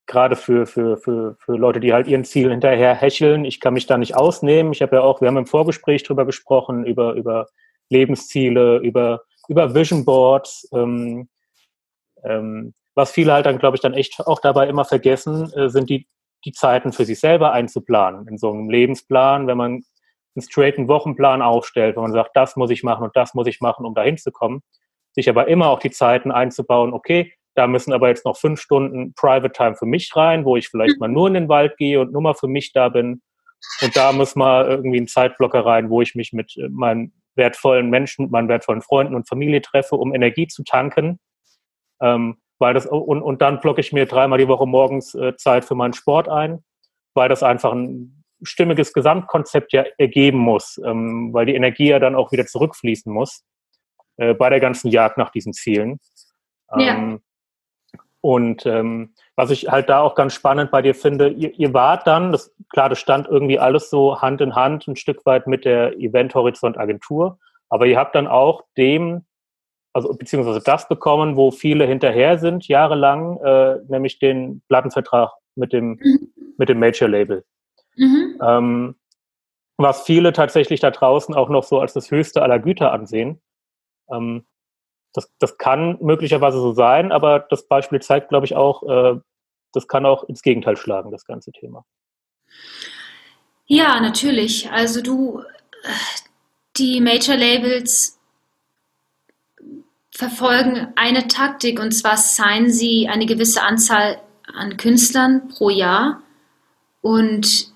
Gerade für, für, für, für Leute, die halt ihren Zielen hinterher hecheln. Ich kann mich da nicht ausnehmen. Ich habe ja auch, wir haben im Vorgespräch drüber gesprochen, über, über Lebensziele, über, über Vision Boards. Ähm, ähm, was viele halt dann, glaube ich, dann echt auch dabei immer vergessen, äh, sind die, die Zeiten für sich selber einzuplanen. In so einem Lebensplan, wenn man einen straighten Wochenplan aufstellt, wenn man sagt, das muss ich machen und das muss ich machen, um dahin zu kommen, sich aber immer auch die Zeiten einzubauen, okay, da müssen aber jetzt noch fünf Stunden Private Time für mich rein, wo ich vielleicht mal nur in den Wald gehe und nur mal für mich da bin. Und da muss mal irgendwie ein Zeitblocker rein, wo ich mich mit äh, meinen wertvollen Menschen, mit meinen wertvollen Freunden und Familie treffe, um Energie zu tanken. Ähm, weil das, und, und dann blocke ich mir dreimal die Woche morgens äh, Zeit für meinen Sport ein, weil das einfach ein stimmiges Gesamtkonzept ja ergeben muss, ähm, weil die Energie ja dann auch wieder zurückfließen muss äh, bei der ganzen Jagd nach diesen Zielen. Ähm, ja. Und ähm, was ich halt da auch ganz spannend bei dir finde, ihr, ihr wart dann, das, klar, das stand irgendwie alles so Hand in Hand ein Stück weit mit der Event Horizont Agentur, aber ihr habt dann auch dem, also beziehungsweise das bekommen, wo viele hinterher sind, jahrelang, äh, nämlich den Plattenvertrag mit dem, mhm. mit dem Major Label. Mhm. Ähm, was viele tatsächlich da draußen auch noch so als das höchste aller Güter ansehen. Ähm, das, das kann möglicherweise so sein, aber das Beispiel zeigt, glaube ich, auch, äh, das kann auch ins Gegenteil schlagen, das ganze Thema. Ja, natürlich. Also du, die Major Labels verfolgen eine Taktik und zwar signen sie eine gewisse Anzahl an Künstlern pro Jahr und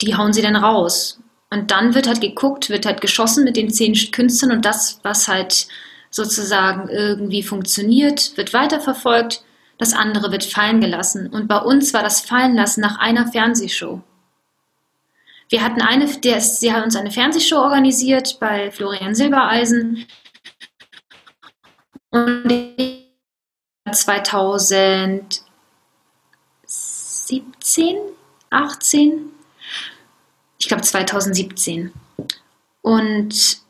die hauen sie dann raus. Und dann wird halt geguckt, wird halt geschossen mit den zehn Künstlern und das, was halt sozusagen irgendwie funktioniert, wird weiterverfolgt. das andere wird fallen gelassen. Und bei uns war das Fallenlassen nach einer Fernsehshow. Wir hatten eine, der, sie hat uns eine Fernsehshow organisiert bei Florian Silbereisen. Und 2017, 18, ich glaube 2017. Und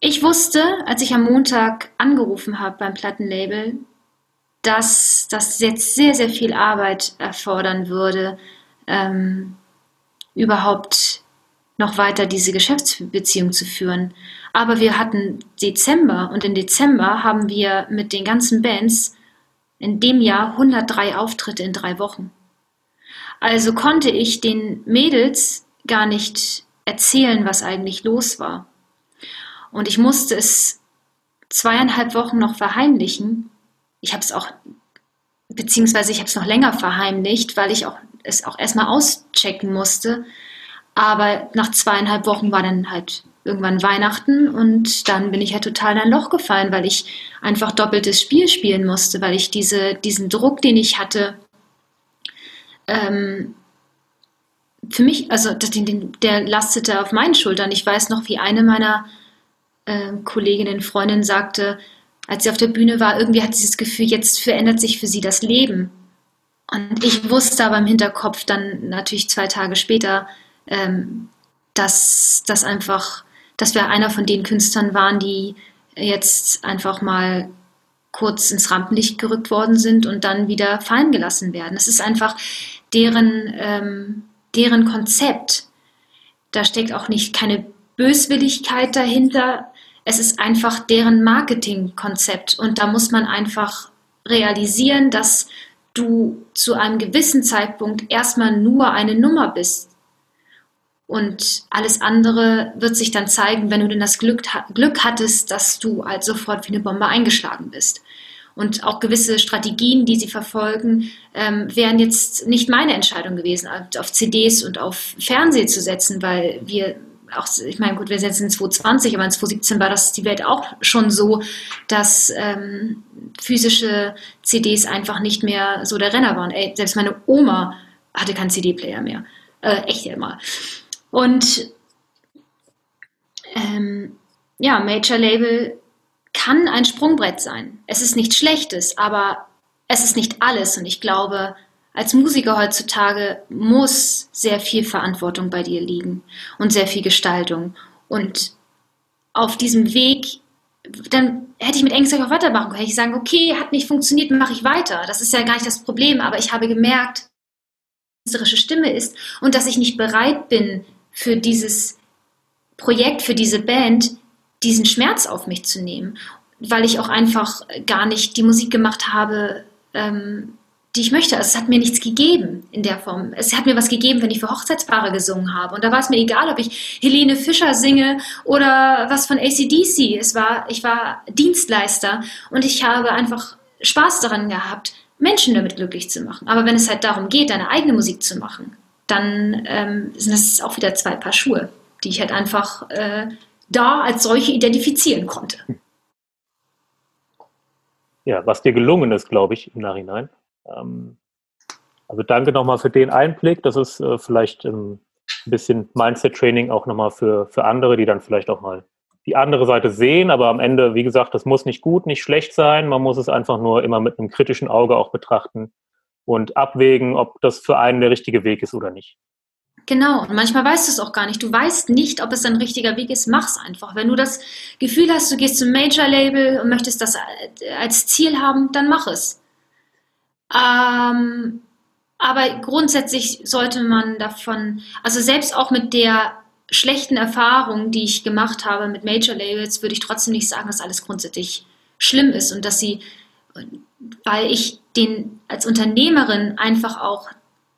ich wusste, als ich am Montag angerufen habe beim Plattenlabel, dass das jetzt sehr, sehr viel Arbeit erfordern würde, ähm, überhaupt noch weiter diese Geschäftsbeziehung zu führen. Aber wir hatten Dezember und im Dezember haben wir mit den ganzen Bands in dem Jahr 103 Auftritte in drei Wochen. Also konnte ich den Mädels gar nicht erzählen, was eigentlich los war. Und ich musste es zweieinhalb Wochen noch verheimlichen, ich habe es auch, beziehungsweise ich habe es noch länger verheimlicht, weil ich auch, es auch erstmal auschecken musste. Aber nach zweieinhalb Wochen war dann halt irgendwann Weihnachten und dann bin ich halt total in ein Loch gefallen, weil ich einfach doppeltes Spiel spielen musste, weil ich diese, diesen Druck, den ich hatte, ähm, für mich, also der lastete auf meinen Schultern. Ich weiß noch, wie eine meiner Kolleginnen, Freundinnen sagte, als sie auf der Bühne war, irgendwie hat sie das Gefühl, jetzt verändert sich für sie das Leben. Und ich wusste aber im Hinterkopf dann natürlich zwei Tage später, ähm, dass das einfach, dass wir einer von den Künstlern waren, die jetzt einfach mal kurz ins Rampenlicht gerückt worden sind und dann wieder fallen gelassen werden. Das ist einfach deren, ähm, deren Konzept. Da steckt auch nicht keine Böswilligkeit dahinter, es ist einfach deren Marketingkonzept und da muss man einfach realisieren, dass du zu einem gewissen Zeitpunkt erstmal nur eine Nummer bist. Und alles andere wird sich dann zeigen, wenn du denn das Glück, Glück hattest, dass du halt sofort wie eine Bombe eingeschlagen bist. Und auch gewisse Strategien, die sie verfolgen, ähm, wären jetzt nicht meine Entscheidung gewesen, auf CDs und auf Fernsehen zu setzen, weil wir auch, ich meine, gut, wir sind jetzt in 2020, aber in 2017 war das die Welt auch schon so, dass ähm, physische CDs einfach nicht mehr so der Renner waren. Ey, selbst meine Oma hatte keinen CD-Player mehr. Äh, echt immer. Und ähm, ja, Major Label kann ein Sprungbrett sein. Es ist nichts Schlechtes, aber es ist nicht alles. Und ich glaube, als Musiker heutzutage muss sehr viel Verantwortung bei dir liegen und sehr viel Gestaltung. Und auf diesem Weg, dann hätte ich mit Ängsten auch weitermachen können. Hätte ich sagen, okay, hat nicht funktioniert, mache ich weiter. Das ist ja gar nicht das Problem, aber ich habe gemerkt, künstlerische Stimme ist und dass ich nicht bereit bin, für dieses Projekt, für diese Band, diesen Schmerz auf mich zu nehmen, weil ich auch einfach gar nicht die Musik gemacht habe, ähm, die ich möchte. Also es hat mir nichts gegeben in der Form. Es hat mir was gegeben, wenn ich für Hochzeitspaare gesungen habe. Und da war es mir egal, ob ich Helene Fischer singe oder was von ACDC. Es war, ich war Dienstleister und ich habe einfach Spaß daran gehabt, Menschen damit glücklich zu machen. Aber wenn es halt darum geht, deine eigene Musik zu machen, dann ähm, sind das auch wieder zwei Paar Schuhe, die ich halt einfach äh, da als solche identifizieren konnte. Ja, was dir gelungen ist, glaube ich, im Nachhinein. Ähm, also danke nochmal für den Einblick. Das ist äh, vielleicht ähm, ein bisschen Mindset-Training auch nochmal für, für andere, die dann vielleicht auch mal die andere Seite sehen. Aber am Ende, wie gesagt, das muss nicht gut, nicht schlecht sein. Man muss es einfach nur immer mit einem kritischen Auge auch betrachten und abwägen, ob das für einen der richtige Weg ist oder nicht. Genau, und manchmal weißt du es auch gar nicht. Du weißt nicht, ob es ein richtiger Weg ist. Mach's einfach. Wenn du das Gefühl hast, du gehst zum Major-Label und möchtest das als Ziel haben, dann mach es. Ähm, aber grundsätzlich sollte man davon, also selbst auch mit der schlechten Erfahrung, die ich gemacht habe mit Major Labels, würde ich trotzdem nicht sagen, dass alles grundsätzlich schlimm ist und dass sie, weil ich den als Unternehmerin einfach auch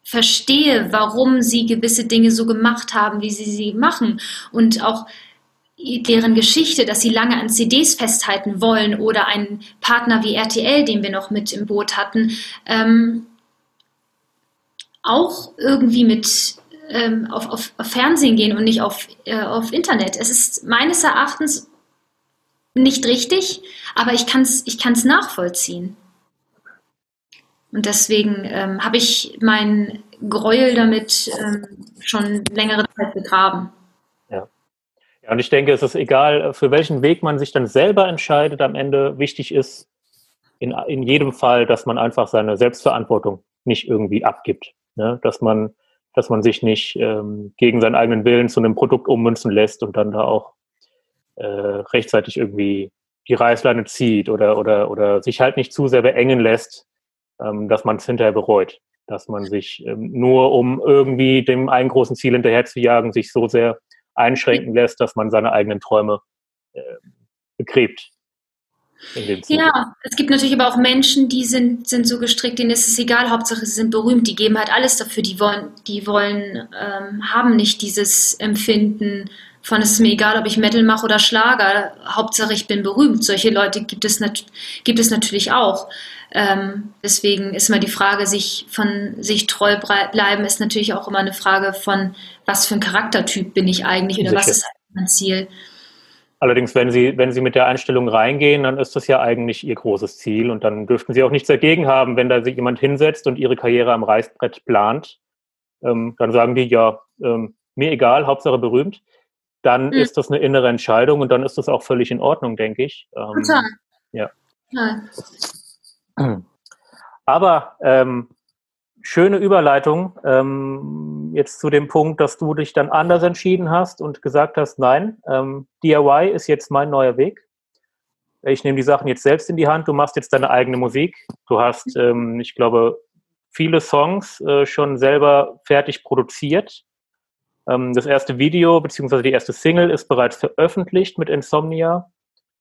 verstehe, warum sie gewisse Dinge so gemacht haben, wie sie sie machen. Und auch deren Geschichte, dass sie lange an CDs festhalten wollen oder einen Partner wie RTL, den wir noch mit im Boot hatten, ähm, auch irgendwie mit ähm, auf, auf, auf, Fernsehen gehen und nicht auf, äh, auf Internet. Es ist meines Erachtens nicht richtig, aber ich kann es ich kann's nachvollziehen. Und deswegen ähm, habe ich meinen Gräuel damit ähm, schon längere Zeit begraben. Ja. und ich denke, es ist egal, für welchen Weg man sich dann selber entscheidet, am Ende wichtig ist in, in jedem Fall, dass man einfach seine Selbstverantwortung nicht irgendwie abgibt. Ne? Dass man dass man sich nicht ähm, gegen seinen eigenen Willen zu einem Produkt ummünzen lässt und dann da auch äh, rechtzeitig irgendwie die Reißleine zieht oder, oder, oder sich halt nicht zu sehr beengen lässt, ähm, dass man es hinterher bereut. Dass man sich ähm, nur, um irgendwie dem einen großen Ziel hinterher zu jagen, sich so sehr einschränken lässt, dass man seine eigenen Träume äh, begräbt. Ja, es gibt natürlich aber auch Menschen, die sind, sind so gestrickt, denen ist es egal, Hauptsache sie sind berühmt, die geben halt alles dafür, die wollen, die wollen, ähm, haben nicht dieses Empfinden von es ist mir egal, ob ich Metal mache oder Schlager, Hauptsache ich bin berühmt. Solche Leute gibt es, gibt es natürlich auch. Ähm, deswegen ist immer die Frage, sich von sich treu bleiben, ist natürlich auch immer eine Frage von, was für ein Charaktertyp bin ich eigentlich oder was ist mein Ziel. Allerdings, wenn Sie, wenn Sie mit der Einstellung reingehen, dann ist das ja eigentlich Ihr großes Ziel und dann dürften Sie auch nichts dagegen haben, wenn da sich jemand hinsetzt und Ihre Karriere am Reißbrett plant. Ähm, dann sagen die, ja, ähm, mir egal, Hauptsache berühmt. Dann mhm. ist das eine innere Entscheidung und dann ist das auch völlig in Ordnung, denke ich. Ähm, Total. Ja. Total. Aber ähm, schöne Überleitung ähm, jetzt zu dem Punkt, dass du dich dann anders entschieden hast und gesagt hast, nein, ähm, DIY ist jetzt mein neuer Weg. Ich nehme die Sachen jetzt selbst in die Hand. Du machst jetzt deine eigene Musik. Du hast, ähm, ich glaube, viele Songs äh, schon selber fertig produziert. Ähm, das erste Video beziehungsweise die erste Single ist bereits veröffentlicht mit Insomnia.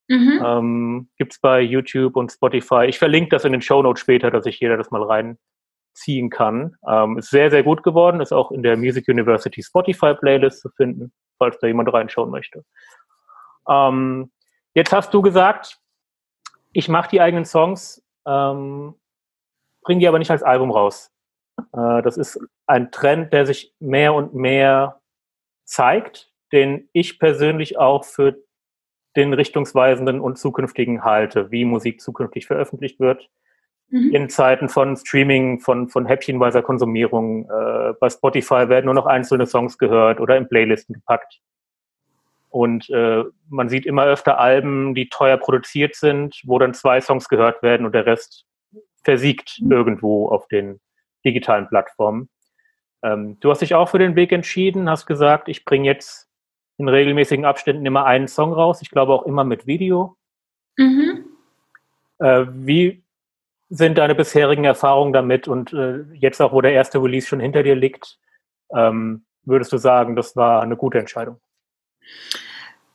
Mhm. Ähm, Gibt es bei YouTube und Spotify. Ich verlinke das in den Show Notes später, dass sich jeder das mal rein ziehen kann. Ähm, ist sehr, sehr gut geworden, ist auch in der Music University Spotify Playlist zu finden, falls da jemand reinschauen möchte. Ähm, jetzt hast du gesagt, ich mache die eigenen Songs, ähm, bringe die aber nicht als Album raus. Äh, das ist ein Trend, der sich mehr und mehr zeigt, den ich persönlich auch für den richtungsweisenden und zukünftigen halte, wie Musik zukünftig veröffentlicht wird mhm. in Zeiten von Streaming, von, von häppchenweiser Konsumierung. Äh, bei Spotify werden nur noch einzelne Songs gehört oder in Playlisten gepackt. Und äh, man sieht immer öfter Alben, die teuer produziert sind, wo dann zwei Songs gehört werden und der Rest versiegt mhm. irgendwo auf den digitalen Plattformen. Ähm, du hast dich auch für den Weg entschieden, hast gesagt, ich bringe jetzt in regelmäßigen Abständen immer einen Song raus. Ich glaube auch immer mit Video. Mhm. Äh, wie sind deine bisherigen Erfahrungen damit und äh, jetzt auch, wo der erste Release schon hinter dir liegt, ähm, würdest du sagen, das war eine gute Entscheidung?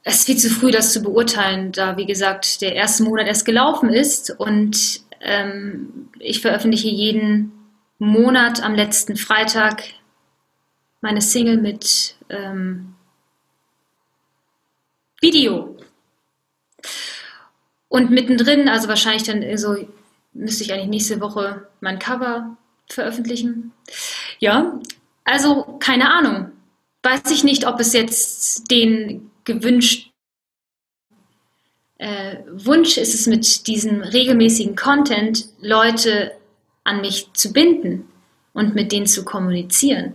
Es ist viel zu früh, das zu beurteilen, da, wie gesagt, der erste Monat erst gelaufen ist und ähm, ich veröffentliche jeden Monat am letzten Freitag meine Single mit ähm, Video. Und mittendrin, also wahrscheinlich dann so müsste ich eigentlich nächste Woche mein Cover veröffentlichen. Ja, also keine Ahnung. Weiß ich nicht, ob es jetzt den gewünschten äh, Wunsch ist es mit diesem regelmäßigen Content, Leute an mich zu binden und mit denen zu kommunizieren.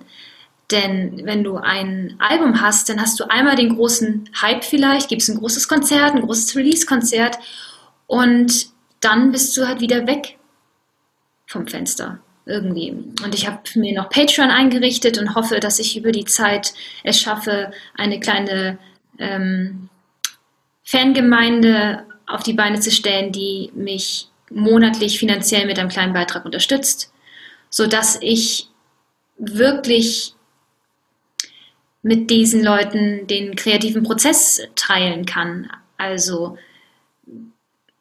Denn wenn du ein Album hast, dann hast du einmal den großen Hype vielleicht, gibt es ein großes Konzert, ein großes Release-Konzert und dann bist du halt wieder weg vom Fenster irgendwie. Und ich habe mir noch Patreon eingerichtet und hoffe, dass ich über die Zeit es schaffe, eine kleine ähm, Fangemeinde auf die Beine zu stellen, die mich monatlich finanziell mit einem kleinen Beitrag unterstützt, sodass ich wirklich mit diesen Leuten den kreativen Prozess teilen kann. Also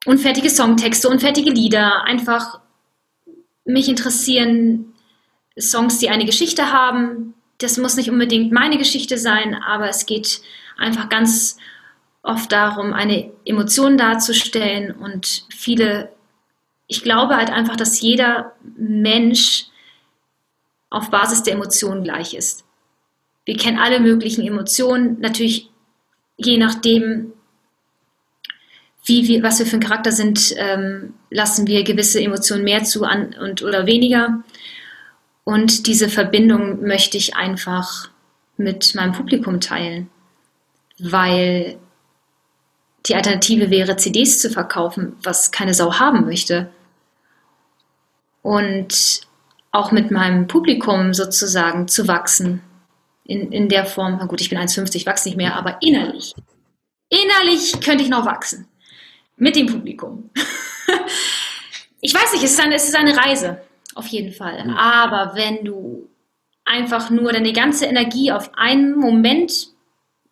unfertige Songtexte, unfertige Lieder, einfach mich interessieren Songs, die eine Geschichte haben. Das muss nicht unbedingt meine Geschichte sein, aber es geht einfach ganz oft darum, eine Emotion darzustellen und viele, ich glaube halt einfach, dass jeder Mensch auf Basis der Emotionen gleich ist. Wir kennen alle möglichen Emotionen, natürlich je nachdem, wie wir, was wir für ein Charakter sind, ähm, lassen wir gewisse Emotionen mehr zu an und oder weniger. Und diese Verbindung möchte ich einfach mit meinem Publikum teilen, weil die Alternative wäre, CDs zu verkaufen, was keine Sau haben möchte. Und auch mit meinem Publikum sozusagen zu wachsen. In, in der Form, na gut, ich bin 1,50, ich wachse nicht mehr, aber innerlich. Innerlich könnte ich noch wachsen. Mit dem Publikum. ich weiß nicht, es ist, eine, es ist eine Reise, auf jeden Fall. Mhm. Aber wenn du einfach nur deine ganze Energie auf einen Moment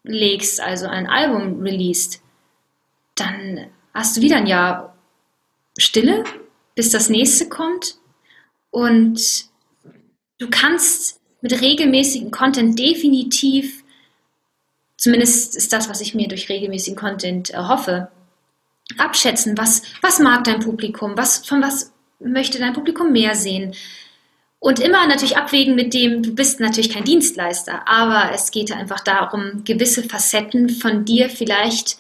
legst, also ein Album released, dann hast du wieder ein Jahr Stille, bis das nächste kommt. Und du kannst mit regelmäßigem Content definitiv, zumindest ist das, was ich mir durch regelmäßigen Content erhoffe, abschätzen, was, was mag dein Publikum, was, von was möchte dein Publikum mehr sehen. Und immer natürlich abwägen mit dem, du bist natürlich kein Dienstleister, aber es geht einfach darum, gewisse Facetten von dir vielleicht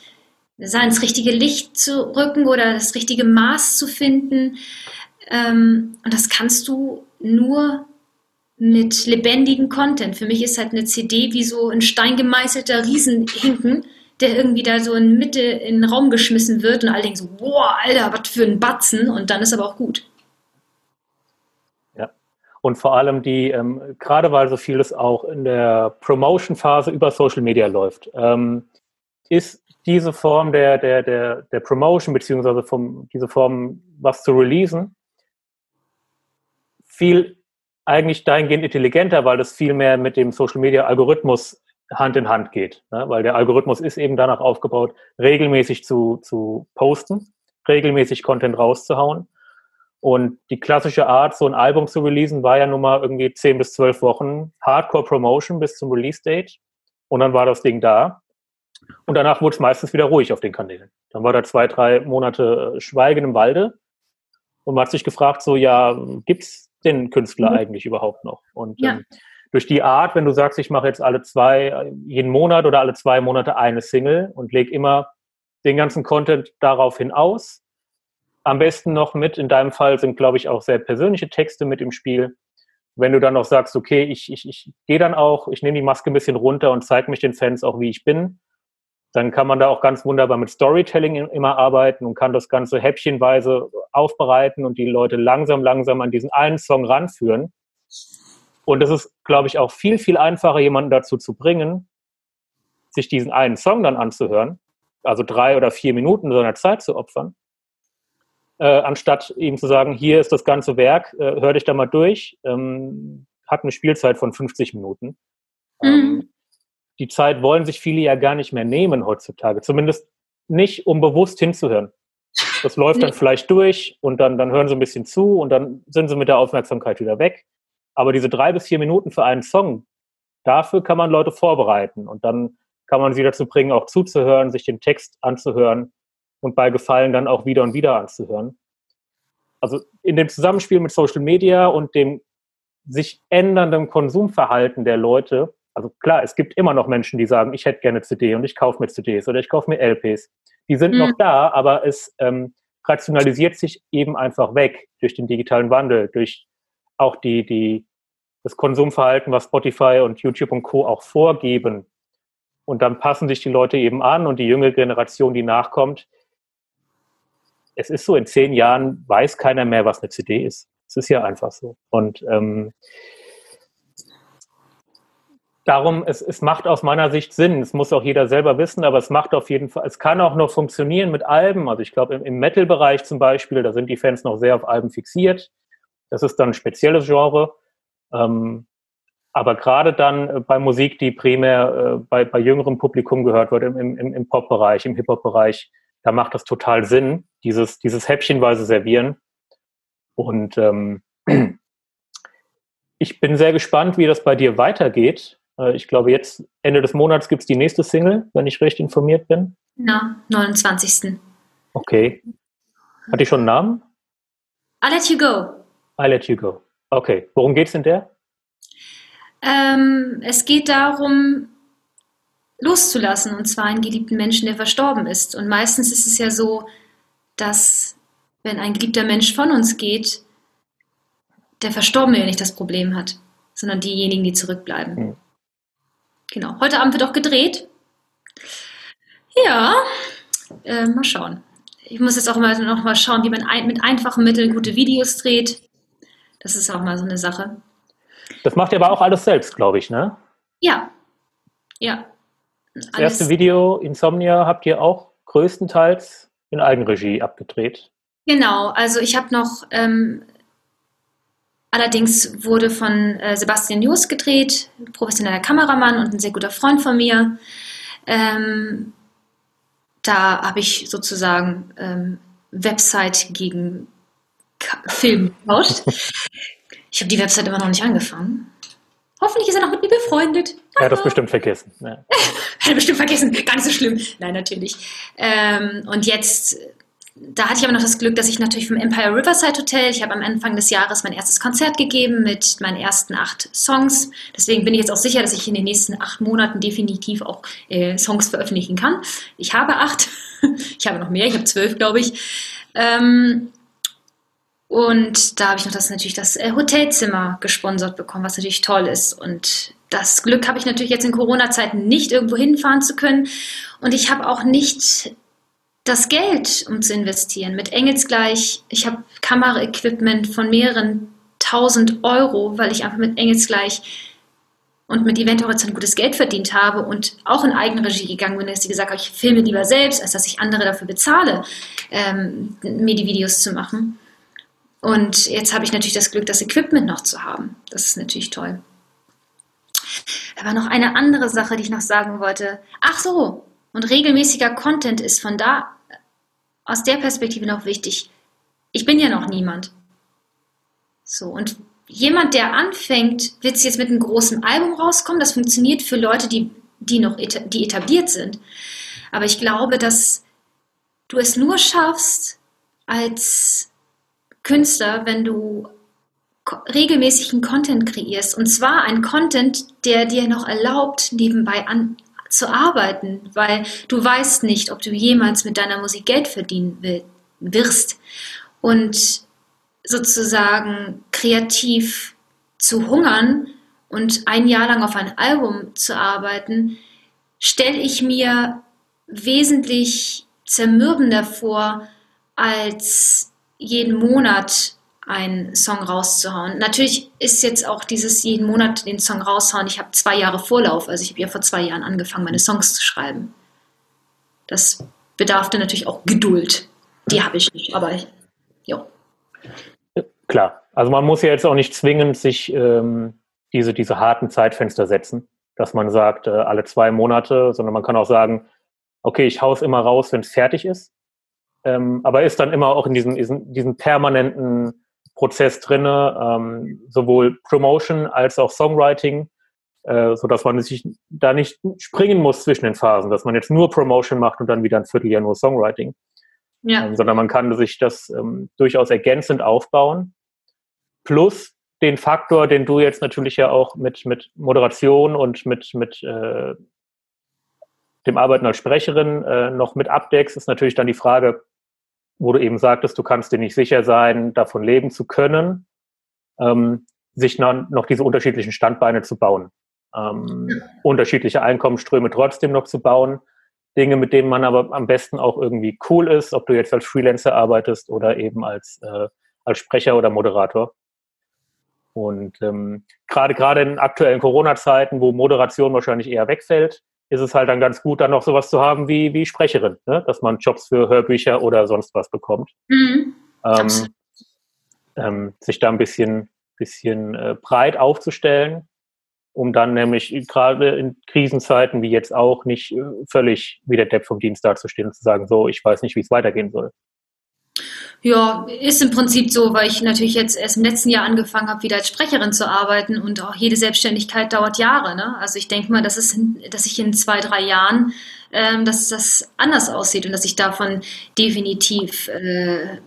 ins richtige Licht zu rücken oder das richtige Maß zu finden. Ähm, und das kannst du nur mit lebendigem Content. Für mich ist halt eine CD wie so ein steingemeißelter Riesenhinken, der irgendwie da so in Mitte in den Raum geschmissen wird und alle denken so, boah, Alter, was für ein Batzen und dann ist aber auch gut. Ja, und vor allem die, ähm, gerade weil so vieles auch in der Promotion-Phase über Social Media läuft, ähm, ist diese Form der, der, der, der Promotion, beziehungsweise vom, diese Form, was zu releasen, viel eigentlich dahingehend intelligenter, weil das viel mehr mit dem Social Media Algorithmus Hand in Hand geht. Ne? Weil der Algorithmus ist eben danach aufgebaut, regelmäßig zu, zu posten, regelmäßig Content rauszuhauen. Und die klassische Art, so ein Album zu releasen, war ja nun mal irgendwie 10 bis 12 Wochen Hardcore Promotion bis zum Release-Date. Und dann war das Ding da. Und danach wurde es meistens wieder ruhig auf den Kanälen. Dann war da zwei, drei Monate Schweigen im Walde. Und man hat sich gefragt, so, ja, gibt's den Künstler mhm. eigentlich überhaupt noch? Und ja. ähm, durch die Art, wenn du sagst, ich mache jetzt alle zwei, jeden Monat oder alle zwei Monate eine Single und leg immer den ganzen Content daraufhin aus. Am besten noch mit, in deinem Fall sind, glaube ich, auch sehr persönliche Texte mit im Spiel. Wenn du dann noch sagst, okay, ich, ich, ich gehe dann auch, ich nehme die Maske ein bisschen runter und zeige mich den Fans auch, wie ich bin, dann kann man da auch ganz wunderbar mit Storytelling immer arbeiten und kann das Ganze häppchenweise aufbereiten und die Leute langsam, langsam an diesen einen Song ranführen. Und es ist, glaube ich, auch viel, viel einfacher, jemanden dazu zu bringen, sich diesen einen Song dann anzuhören, also drei oder vier Minuten seiner Zeit zu opfern, äh, anstatt ihm zu sagen, hier ist das ganze Werk, äh, hör dich da mal durch, ähm, hat eine Spielzeit von 50 Minuten. Mhm. Ähm, die Zeit wollen sich viele ja gar nicht mehr nehmen heutzutage. Zumindest nicht, um bewusst hinzuhören. Das läuft dann vielleicht durch und dann, dann hören sie ein bisschen zu und dann sind sie mit der Aufmerksamkeit wieder weg. Aber diese drei bis vier Minuten für einen Song, dafür kann man Leute vorbereiten und dann kann man sie dazu bringen, auch zuzuhören, sich den Text anzuhören und bei Gefallen dann auch wieder und wieder anzuhören. Also in dem Zusammenspiel mit Social Media und dem sich ändernden Konsumverhalten der Leute also klar, es gibt immer noch Menschen, die sagen, ich hätte gerne CD und ich kaufe mir CDs oder ich kaufe mir LPs. Die sind mhm. noch da, aber es ähm, rationalisiert sich eben einfach weg durch den digitalen Wandel, durch auch die, die, das Konsumverhalten, was Spotify und YouTube und Co. auch vorgeben. Und dann passen sich die Leute eben an und die junge Generation, die nachkommt, es ist so, in zehn Jahren weiß keiner mehr, was eine CD ist. Es ist ja einfach so. Und ähm, darum, es, es macht aus meiner Sicht Sinn. Es muss auch jeder selber wissen, aber es macht auf jeden Fall, es kann auch noch funktionieren mit Alben. Also ich glaube, im, im Metal-Bereich zum Beispiel, da sind die Fans noch sehr auf Alben fixiert. Das ist dann ein spezielles Genre. Ähm, aber gerade dann äh, bei Musik, die primär äh, bei, bei jüngerem Publikum gehört wird, im, im, im Pop-Bereich, im Hip-Hop-Bereich, da macht das total Sinn, dieses, dieses häppchenweise servieren. Und ähm, ich bin sehr gespannt, wie das bei dir weitergeht. Äh, ich glaube, jetzt Ende des Monats gibt es die nächste Single, wenn ich recht informiert bin. Na, 29. Okay. Hat die schon einen Namen? I Let You Go. I Let You Go. Okay. Worum geht es in der? Ähm, es geht darum, loszulassen, und zwar einen geliebten Menschen, der verstorben ist. Und meistens ist es ja so, dass wenn ein geliebter Mensch von uns geht, der Verstorbene ja nicht das Problem hat, sondern diejenigen, die zurückbleiben. Mhm. Genau. Heute Abend wird auch gedreht. Ja, äh, mal schauen. Ich muss jetzt auch mal noch mal schauen, wie man ein, mit einfachen Mitteln gute Videos dreht. Das ist auch mal so eine Sache. Das macht ihr aber auch alles selbst, glaube ich, ne? Ja. Ja. Das erste Video, Insomnia, habt ihr auch größtenteils in Eigenregie abgedreht. Genau, also ich habe noch, ähm, allerdings wurde von äh, Sebastian News gedreht, professioneller Kameramann und ein sehr guter Freund von mir. Ähm, da habe ich sozusagen ähm, Website gegen Film getauscht. ich habe die Website immer noch nicht angefangen. Hoffentlich ist er noch mit mir befreundet. Er hat das bestimmt vergessen. Ja. er hat bestimmt vergessen. Gar nicht so schlimm. Nein, natürlich. Ähm, und jetzt, da hatte ich aber noch das Glück, dass ich natürlich vom Empire Riverside Hotel, ich habe am Anfang des Jahres mein erstes Konzert gegeben mit meinen ersten acht Songs. Deswegen bin ich jetzt auch sicher, dass ich in den nächsten acht Monaten definitiv auch äh, Songs veröffentlichen kann. Ich habe acht. ich habe noch mehr. Ich habe zwölf, glaube ich. Ähm, und da habe ich noch das natürlich das äh, Hotelzimmer gesponsert bekommen, was natürlich toll ist. Und das Glück habe ich natürlich jetzt in Corona-Zeiten nicht irgendwo hinfahren zu können. Und ich habe auch nicht das Geld, um zu investieren. Mit Engelsgleich, ich habe Kameraequipment von mehreren tausend Euro, weil ich einfach mit Engelsgleich und mit Event Horizont gutes Geld verdient habe und auch in Eigenregie gegangen bin, dass ich gesagt habe, ich filme lieber selbst, als dass ich andere dafür bezahle, ähm, mir die Videos zu machen. Und jetzt habe ich natürlich das Glück, das Equipment noch zu haben. Das ist natürlich toll. Aber noch eine andere Sache, die ich noch sagen wollte. Ach so, und regelmäßiger Content ist von da, aus der Perspektive noch wichtig. Ich bin ja noch niemand. So, und jemand, der anfängt, wird jetzt mit einem großen Album rauskommen. Das funktioniert für Leute, die, die noch die etabliert sind. Aber ich glaube, dass du es nur schaffst, als Künstler, wenn du regelmäßigen Content kreierst. Und zwar ein Content, der dir noch erlaubt, nebenbei an, zu arbeiten, weil du weißt nicht, ob du jemals mit deiner Musik Geld verdienen will, wirst. Und sozusagen kreativ zu hungern und ein Jahr lang auf ein Album zu arbeiten, stelle ich mir wesentlich zermürbender vor, als jeden Monat einen Song rauszuhauen. Natürlich ist jetzt auch dieses jeden Monat den Song raushauen. Ich habe zwei Jahre Vorlauf, also ich habe ja vor zwei Jahren angefangen, meine Songs zu schreiben. Das bedarfte natürlich auch Geduld. Die habe ich nicht, aber ja. Klar, also man muss ja jetzt auch nicht zwingend sich ähm, diese, diese harten Zeitfenster setzen, dass man sagt, äh, alle zwei Monate, sondern man kann auch sagen, okay, ich haue es immer raus, wenn es fertig ist. Ähm, aber ist dann immer auch in diesem, diesen, diesen permanenten Prozess drinne, ähm, sowohl Promotion als auch Songwriting, äh, so dass man sich da nicht springen muss zwischen den Phasen, dass man jetzt nur Promotion macht und dann wieder ein Vierteljahr nur Songwriting, ja. ähm, sondern man kann sich das ähm, durchaus ergänzend aufbauen. Plus den Faktor, den du jetzt natürlich ja auch mit, mit Moderation und mit, mit äh, dem Arbeiten als Sprecherin äh, noch mit abdeckst, ist natürlich dann die Frage, wo du eben sagtest, du kannst dir nicht sicher sein, davon leben zu können, ähm, sich noch, noch diese unterschiedlichen Standbeine zu bauen. Ähm, unterschiedliche Einkommensströme trotzdem noch zu bauen. Dinge, mit denen man aber am besten auch irgendwie cool ist, ob du jetzt als Freelancer arbeitest oder eben als, äh, als Sprecher oder Moderator. Und ähm, gerade gerade in aktuellen Corona-Zeiten, wo Moderation wahrscheinlich eher wegfällt, ist es halt dann ganz gut, dann noch sowas zu haben wie, wie Sprecherin, ne? dass man Jobs für Hörbücher oder sonst was bekommt. Mhm. Ähm, ähm, sich da ein bisschen, bisschen äh, breit aufzustellen, um dann nämlich gerade in Krisenzeiten wie jetzt auch nicht äh, völlig wie der Depp vom Dienst dazustehen und zu sagen, so, ich weiß nicht, wie es weitergehen soll. Ja, ist im Prinzip so, weil ich natürlich jetzt erst im letzten Jahr angefangen habe, wieder als Sprecherin zu arbeiten und auch jede Selbstständigkeit dauert Jahre. Ne? Also ich denke mal, dass, es, dass ich in zwei, drei Jahren, ähm, dass das anders aussieht und dass ich davon definitiv äh,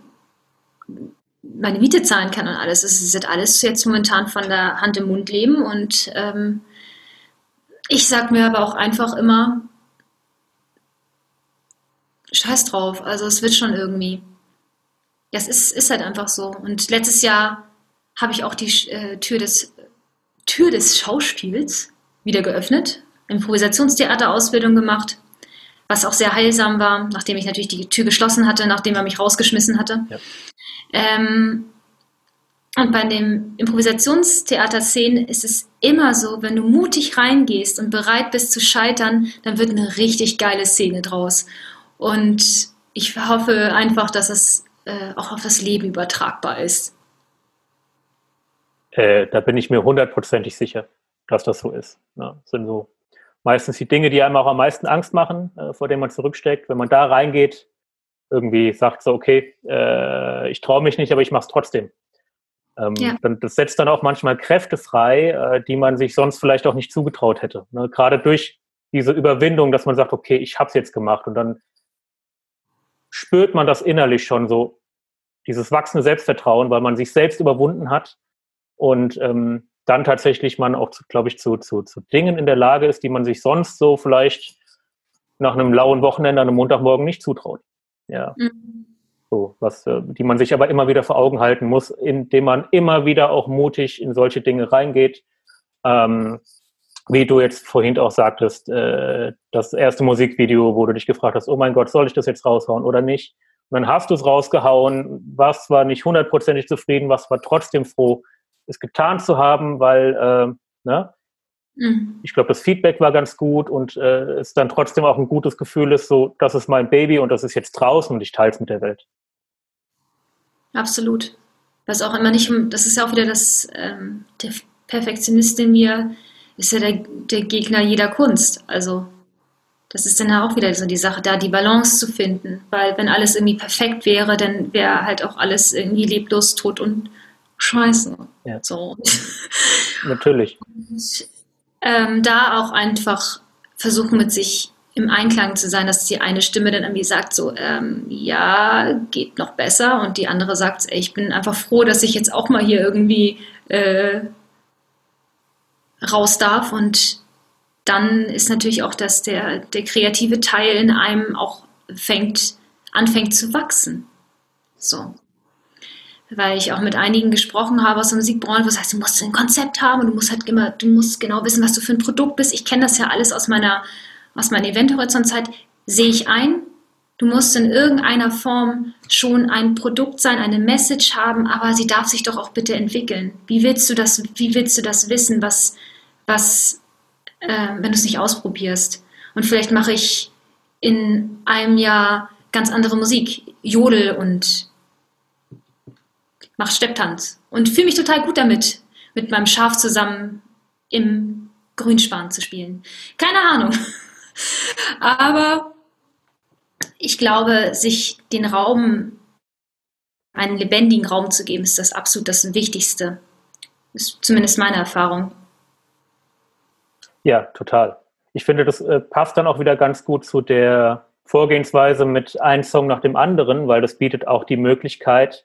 meine Miete zahlen kann und alles. Es ist alles jetzt momentan von der Hand im Mund leben und ähm, Ich sag mir aber auch einfach immer, scheiß drauf, also es wird schon irgendwie. Ja, es ist, ist halt einfach so. Und letztes Jahr habe ich auch die äh, Tür, des, Tür des Schauspiels wieder geöffnet, Improvisationstheaterausbildung gemacht, was auch sehr heilsam war, nachdem ich natürlich die Tür geschlossen hatte, nachdem er mich rausgeschmissen hatte. Ja. Ähm, und bei den Improvisationstheaterszenen ist es immer so, wenn du mutig reingehst und bereit bist zu scheitern, dann wird eine richtig geile Szene draus. Und ich hoffe einfach, dass es äh, auch auf das Leben übertragbar ist. Äh, da bin ich mir hundertprozentig sicher, dass das so ist. Ja, das sind so meistens die Dinge, die einem auch am meisten Angst machen, äh, vor denen man zurücksteckt. Wenn man da reingeht, irgendwie sagt so, okay, äh, ich traue mich nicht, aber ich mache es trotzdem. Ähm, ja. dann, das setzt dann auch manchmal Kräfte frei, äh, die man sich sonst vielleicht auch nicht zugetraut hätte. Ne? Gerade durch diese Überwindung, dass man sagt, okay, ich habe es jetzt gemacht und dann spürt man das innerlich schon so, dieses wachsende Selbstvertrauen, weil man sich selbst überwunden hat und ähm, dann tatsächlich man auch, glaube ich, zu, zu, zu Dingen in der Lage ist, die man sich sonst so vielleicht nach einem lauen Wochenende an einem Montagmorgen nicht zutraut. Ja. Mhm. So, was, äh, die man sich aber immer wieder vor Augen halten muss, indem man immer wieder auch mutig in solche Dinge reingeht. Ähm, wie du jetzt vorhin auch sagtest, äh, das erste Musikvideo, wo du dich gefragt hast, oh mein Gott, soll ich das jetzt raushauen oder nicht? Und dann hast du es rausgehauen, warst zwar nicht hundertprozentig zufrieden, warst aber trotzdem froh, es getan zu haben, weil äh, ne, mhm. ich glaube, das Feedback war ganz gut und äh, es dann trotzdem auch ein gutes Gefühl ist, so, das ist mein Baby und das ist jetzt draußen und ich teile es mit der Welt. Absolut. Was auch immer nicht, das ist ja auch wieder das, ähm, der Perfektionist in mir ist ja der, der Gegner jeder Kunst. Also das ist dann auch wieder so die Sache, da die Balance zu finden. Weil wenn alles irgendwie perfekt wäre, dann wäre halt auch alles irgendwie leblos, tot und scheiße. Ja. So. Natürlich. Und, ähm, da auch einfach versuchen mit sich im Einklang zu sein, dass die eine Stimme dann irgendwie sagt, so, ähm, ja, geht noch besser und die andere sagt, ey, ich bin einfach froh, dass ich jetzt auch mal hier irgendwie äh, raus darf und dann ist natürlich auch, dass der, der kreative Teil in einem auch fängt, anfängt zu wachsen. So. Weil ich auch mit einigen gesprochen habe aus der Musikbranche, was heißt, du musst ein Konzept haben und du musst halt immer, du musst genau wissen, was du für ein Produkt bist. Ich kenne das ja alles aus meiner aus meiner Eventhorizontzeit, sehe ich ein, du musst in irgendeiner Form schon ein Produkt sein, eine Message haben, aber sie darf sich doch auch bitte entwickeln. Wie willst du das, wie willst du das wissen, was, was, äh, wenn du es nicht ausprobierst? Und vielleicht mache ich in einem Jahr ganz andere Musik, Jodel und mache Stepptanz und fühle mich total gut damit, mit meinem Schaf zusammen im Grünspan zu spielen. Keine Ahnung. Aber ich glaube, sich den Raum, einen lebendigen Raum zu geben, ist das absolut das Wichtigste. Ist zumindest meine Erfahrung. Ja, total. Ich finde, das äh, passt dann auch wieder ganz gut zu der Vorgehensweise mit einem Song nach dem anderen, weil das bietet auch die Möglichkeit,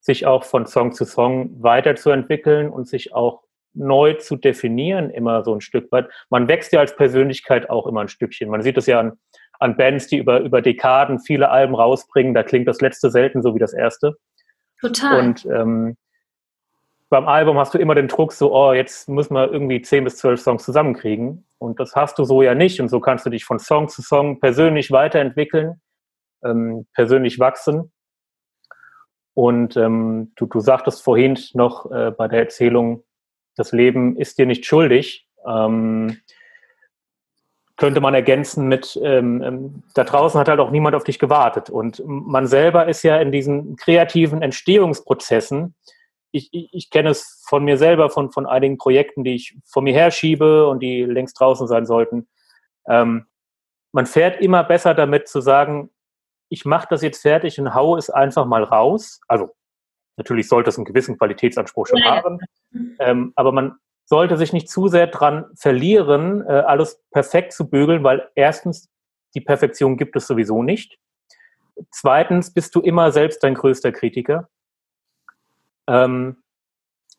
sich auch von Song zu Song weiterzuentwickeln und sich auch neu zu definieren, immer so ein Stück weit. Man wächst ja als Persönlichkeit auch immer ein Stückchen. Man sieht es ja an, an Bands, die über, über Dekaden viele Alben rausbringen. Da klingt das letzte selten so wie das erste. Total. Und ähm, beim Album hast du immer den Druck, so, oh, jetzt müssen wir irgendwie zehn bis zwölf Songs zusammenkriegen. Und das hast du so ja nicht. Und so kannst du dich von Song zu Song persönlich weiterentwickeln, ähm, persönlich wachsen. Und ähm, du, du sagtest vorhin noch äh, bei der Erzählung, das Leben ist dir nicht schuldig. Ähm, könnte man ergänzen mit, ähm, ähm, da draußen hat halt auch niemand auf dich gewartet. Und man selber ist ja in diesen kreativen Entstehungsprozessen, ich, ich, ich kenne es von mir selber, von, von einigen Projekten, die ich vor mir herschiebe und die längst draußen sein sollten. Ähm, man fährt immer besser damit zu sagen, ich mache das jetzt fertig und haue es einfach mal raus. Also Natürlich sollte es einen gewissen Qualitätsanspruch schon ja, haben, ähm, aber man sollte sich nicht zu sehr dran verlieren, äh, alles perfekt zu bügeln, weil erstens die Perfektion gibt es sowieso nicht. Zweitens bist du immer selbst dein größter Kritiker. Ähm,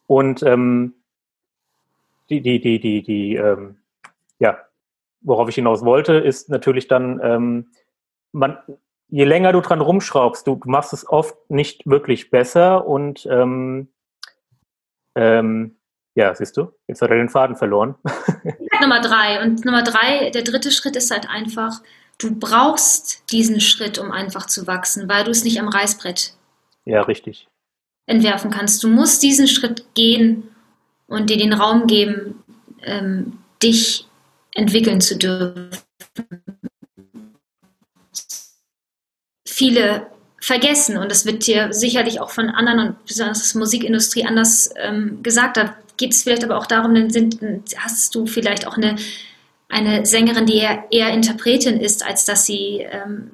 und ähm, die, die, die, die, die, ähm, ja, worauf ich hinaus wollte, ist natürlich dann, ähm, man, je länger du dran rumschraubst, du, machst es oft nicht wirklich besser und ähm, ähm, ja, siehst du, jetzt hat er den Faden verloren. Nummer drei. Und Nummer drei, der dritte Schritt ist halt einfach, du brauchst diesen Schritt, um einfach zu wachsen, weil du es nicht am Reißbrett ja, richtig. Entwerfen kannst. Du musst diesen Schritt gehen und dir den Raum geben, ähm, dich entwickeln zu dürfen. Viele vergessen und das wird dir sicherlich auch von anderen und besonders der Musikindustrie anders ähm, gesagt. Da geht es vielleicht aber auch darum, dann sind, hast du vielleicht auch eine, eine Sängerin, die eher, eher Interpretin ist, als dass sie ähm,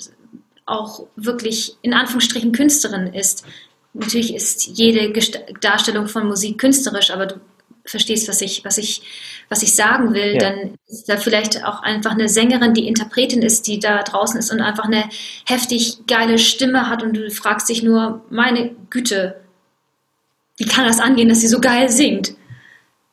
auch wirklich in Anführungsstrichen Künstlerin ist. Natürlich ist jede Darstellung von Musik künstlerisch, aber du verstehst, was ich, was ich, was ich sagen will, ja. dann ist da vielleicht auch einfach eine Sängerin, die Interpretin ist, die da draußen ist und einfach eine heftig geile Stimme hat und du fragst dich nur, meine Güte, wie kann das angehen, dass sie so geil singt?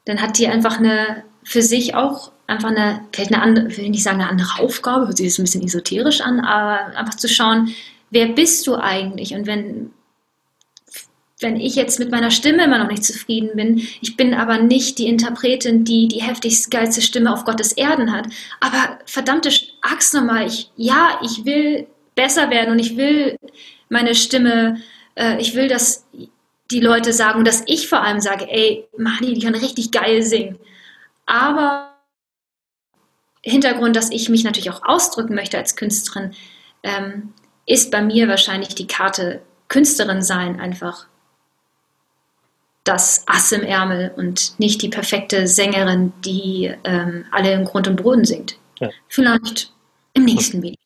Dann hat die einfach eine, für sich auch einfach eine, vielleicht eine andere, will ich nicht sagen eine andere Aufgabe, hört sich das ein bisschen esoterisch an, aber einfach zu schauen, wer bist du eigentlich? Und wenn wenn ich jetzt mit meiner Stimme immer noch nicht zufrieden bin, ich bin aber nicht die Interpretin, die die heftigste, geilste Stimme auf Gottes Erden hat. Aber verdammte Axt nochmal, ich, ja, ich will besser werden und ich will meine Stimme, äh, ich will, dass die Leute sagen, dass ich vor allem sage, ey, Mani, die kann richtig geil singen. Aber Hintergrund, dass ich mich natürlich auch ausdrücken möchte als Künstlerin, ähm, ist bei mir wahrscheinlich die Karte Künstlerin sein einfach das Ass im Ärmel und nicht die perfekte Sängerin, die ähm, alle im Grund und Boden singt. Ja. Vielleicht im nächsten Video.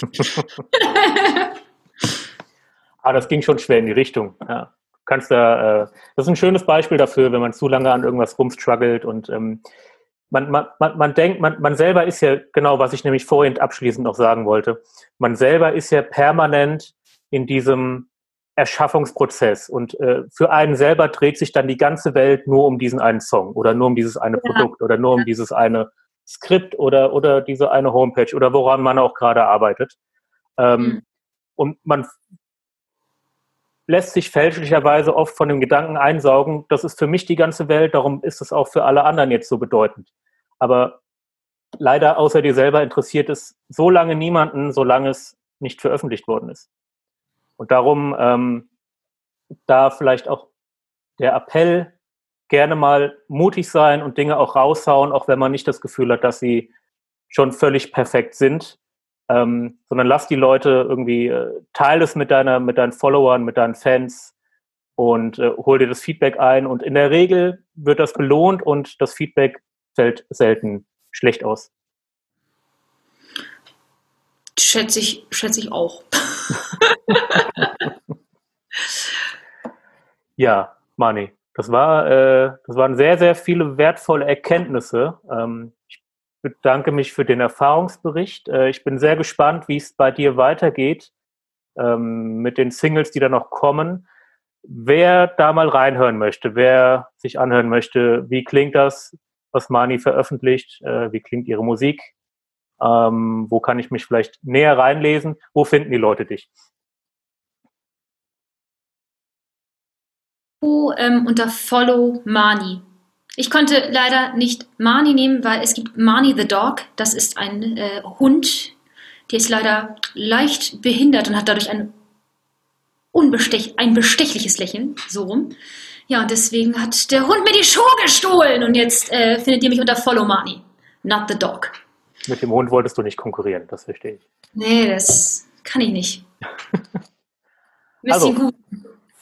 ah, das ging schon schwer in die Richtung. Ja. kannst da, äh, das ist ein schönes Beispiel dafür, wenn man zu lange an irgendwas rumstruggelt und ähm, man, man, man, man denkt, man, man selber ist ja, genau, was ich nämlich vorhin abschließend noch sagen wollte, man selber ist ja permanent in diesem Erschaffungsprozess und äh, für einen selber dreht sich dann die ganze Welt nur um diesen einen Song oder nur um dieses eine ja. Produkt oder nur um dieses eine Skript oder, oder diese eine Homepage oder woran man auch gerade arbeitet. Ähm, mhm. Und man lässt sich fälschlicherweise oft von dem Gedanken einsaugen, das ist für mich die ganze Welt, darum ist es auch für alle anderen jetzt so bedeutend. Aber leider außer dir selber interessiert es so lange niemanden, solange es nicht veröffentlicht worden ist. Und darum ähm, da vielleicht auch der Appell, gerne mal mutig sein und Dinge auch raushauen, auch wenn man nicht das Gefühl hat, dass sie schon völlig perfekt sind, ähm, sondern lass die Leute irgendwie, äh, teile es mit, deiner, mit deinen Followern, mit deinen Fans und äh, hol dir das Feedback ein. Und in der Regel wird das belohnt und das Feedback fällt selten schlecht aus. Schätze ich, schätze ich auch. ja, Mani, das war, äh, das waren sehr, sehr viele wertvolle Erkenntnisse. Ähm, ich bedanke mich für den Erfahrungsbericht. Äh, ich bin sehr gespannt, wie es bei dir weitergeht ähm, mit den Singles, die da noch kommen. Wer da mal reinhören möchte, wer sich anhören möchte, wie klingt das, was Mani veröffentlicht, äh, wie klingt ihre Musik, ähm, wo kann ich mich vielleicht näher reinlesen, wo finden die Leute dich? Ähm, unter Follow Mani. Ich konnte leider nicht Mani nehmen, weil es gibt Mani the Dog. Das ist ein äh, Hund, der ist leider leicht behindert und hat dadurch ein, unbestech ein bestechliches Lächeln. So rum. Ja, und deswegen hat der Hund mir die Schuhe gestohlen. Und jetzt äh, findet ihr mich unter Follow Mani, not the Dog. Mit dem Hund wolltest du nicht konkurrieren, das verstehe ich. Nee, das kann ich nicht. also, gut.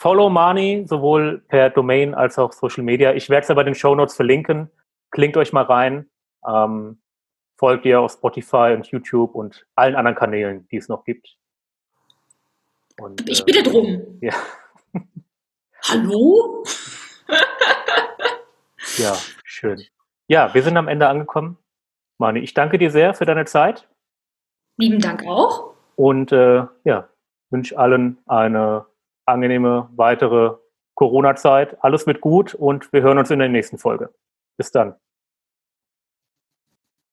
Follow Money, sowohl per Domain als auch Social Media. Ich werde es aber in den Show Notes verlinken. Klingt euch mal rein. Ähm, folgt ihr auf Spotify und YouTube und allen anderen Kanälen, die es noch gibt. Und, ich bitte drum. Ja. Hallo? ja, schön. Ja, wir sind am Ende angekommen. Mani, ich danke dir sehr für deine Zeit. Lieben Dank auch. Und äh, ja, wünsche allen eine angenehme weitere Corona-Zeit. Alles wird gut und wir hören uns in der nächsten Folge. Bis dann.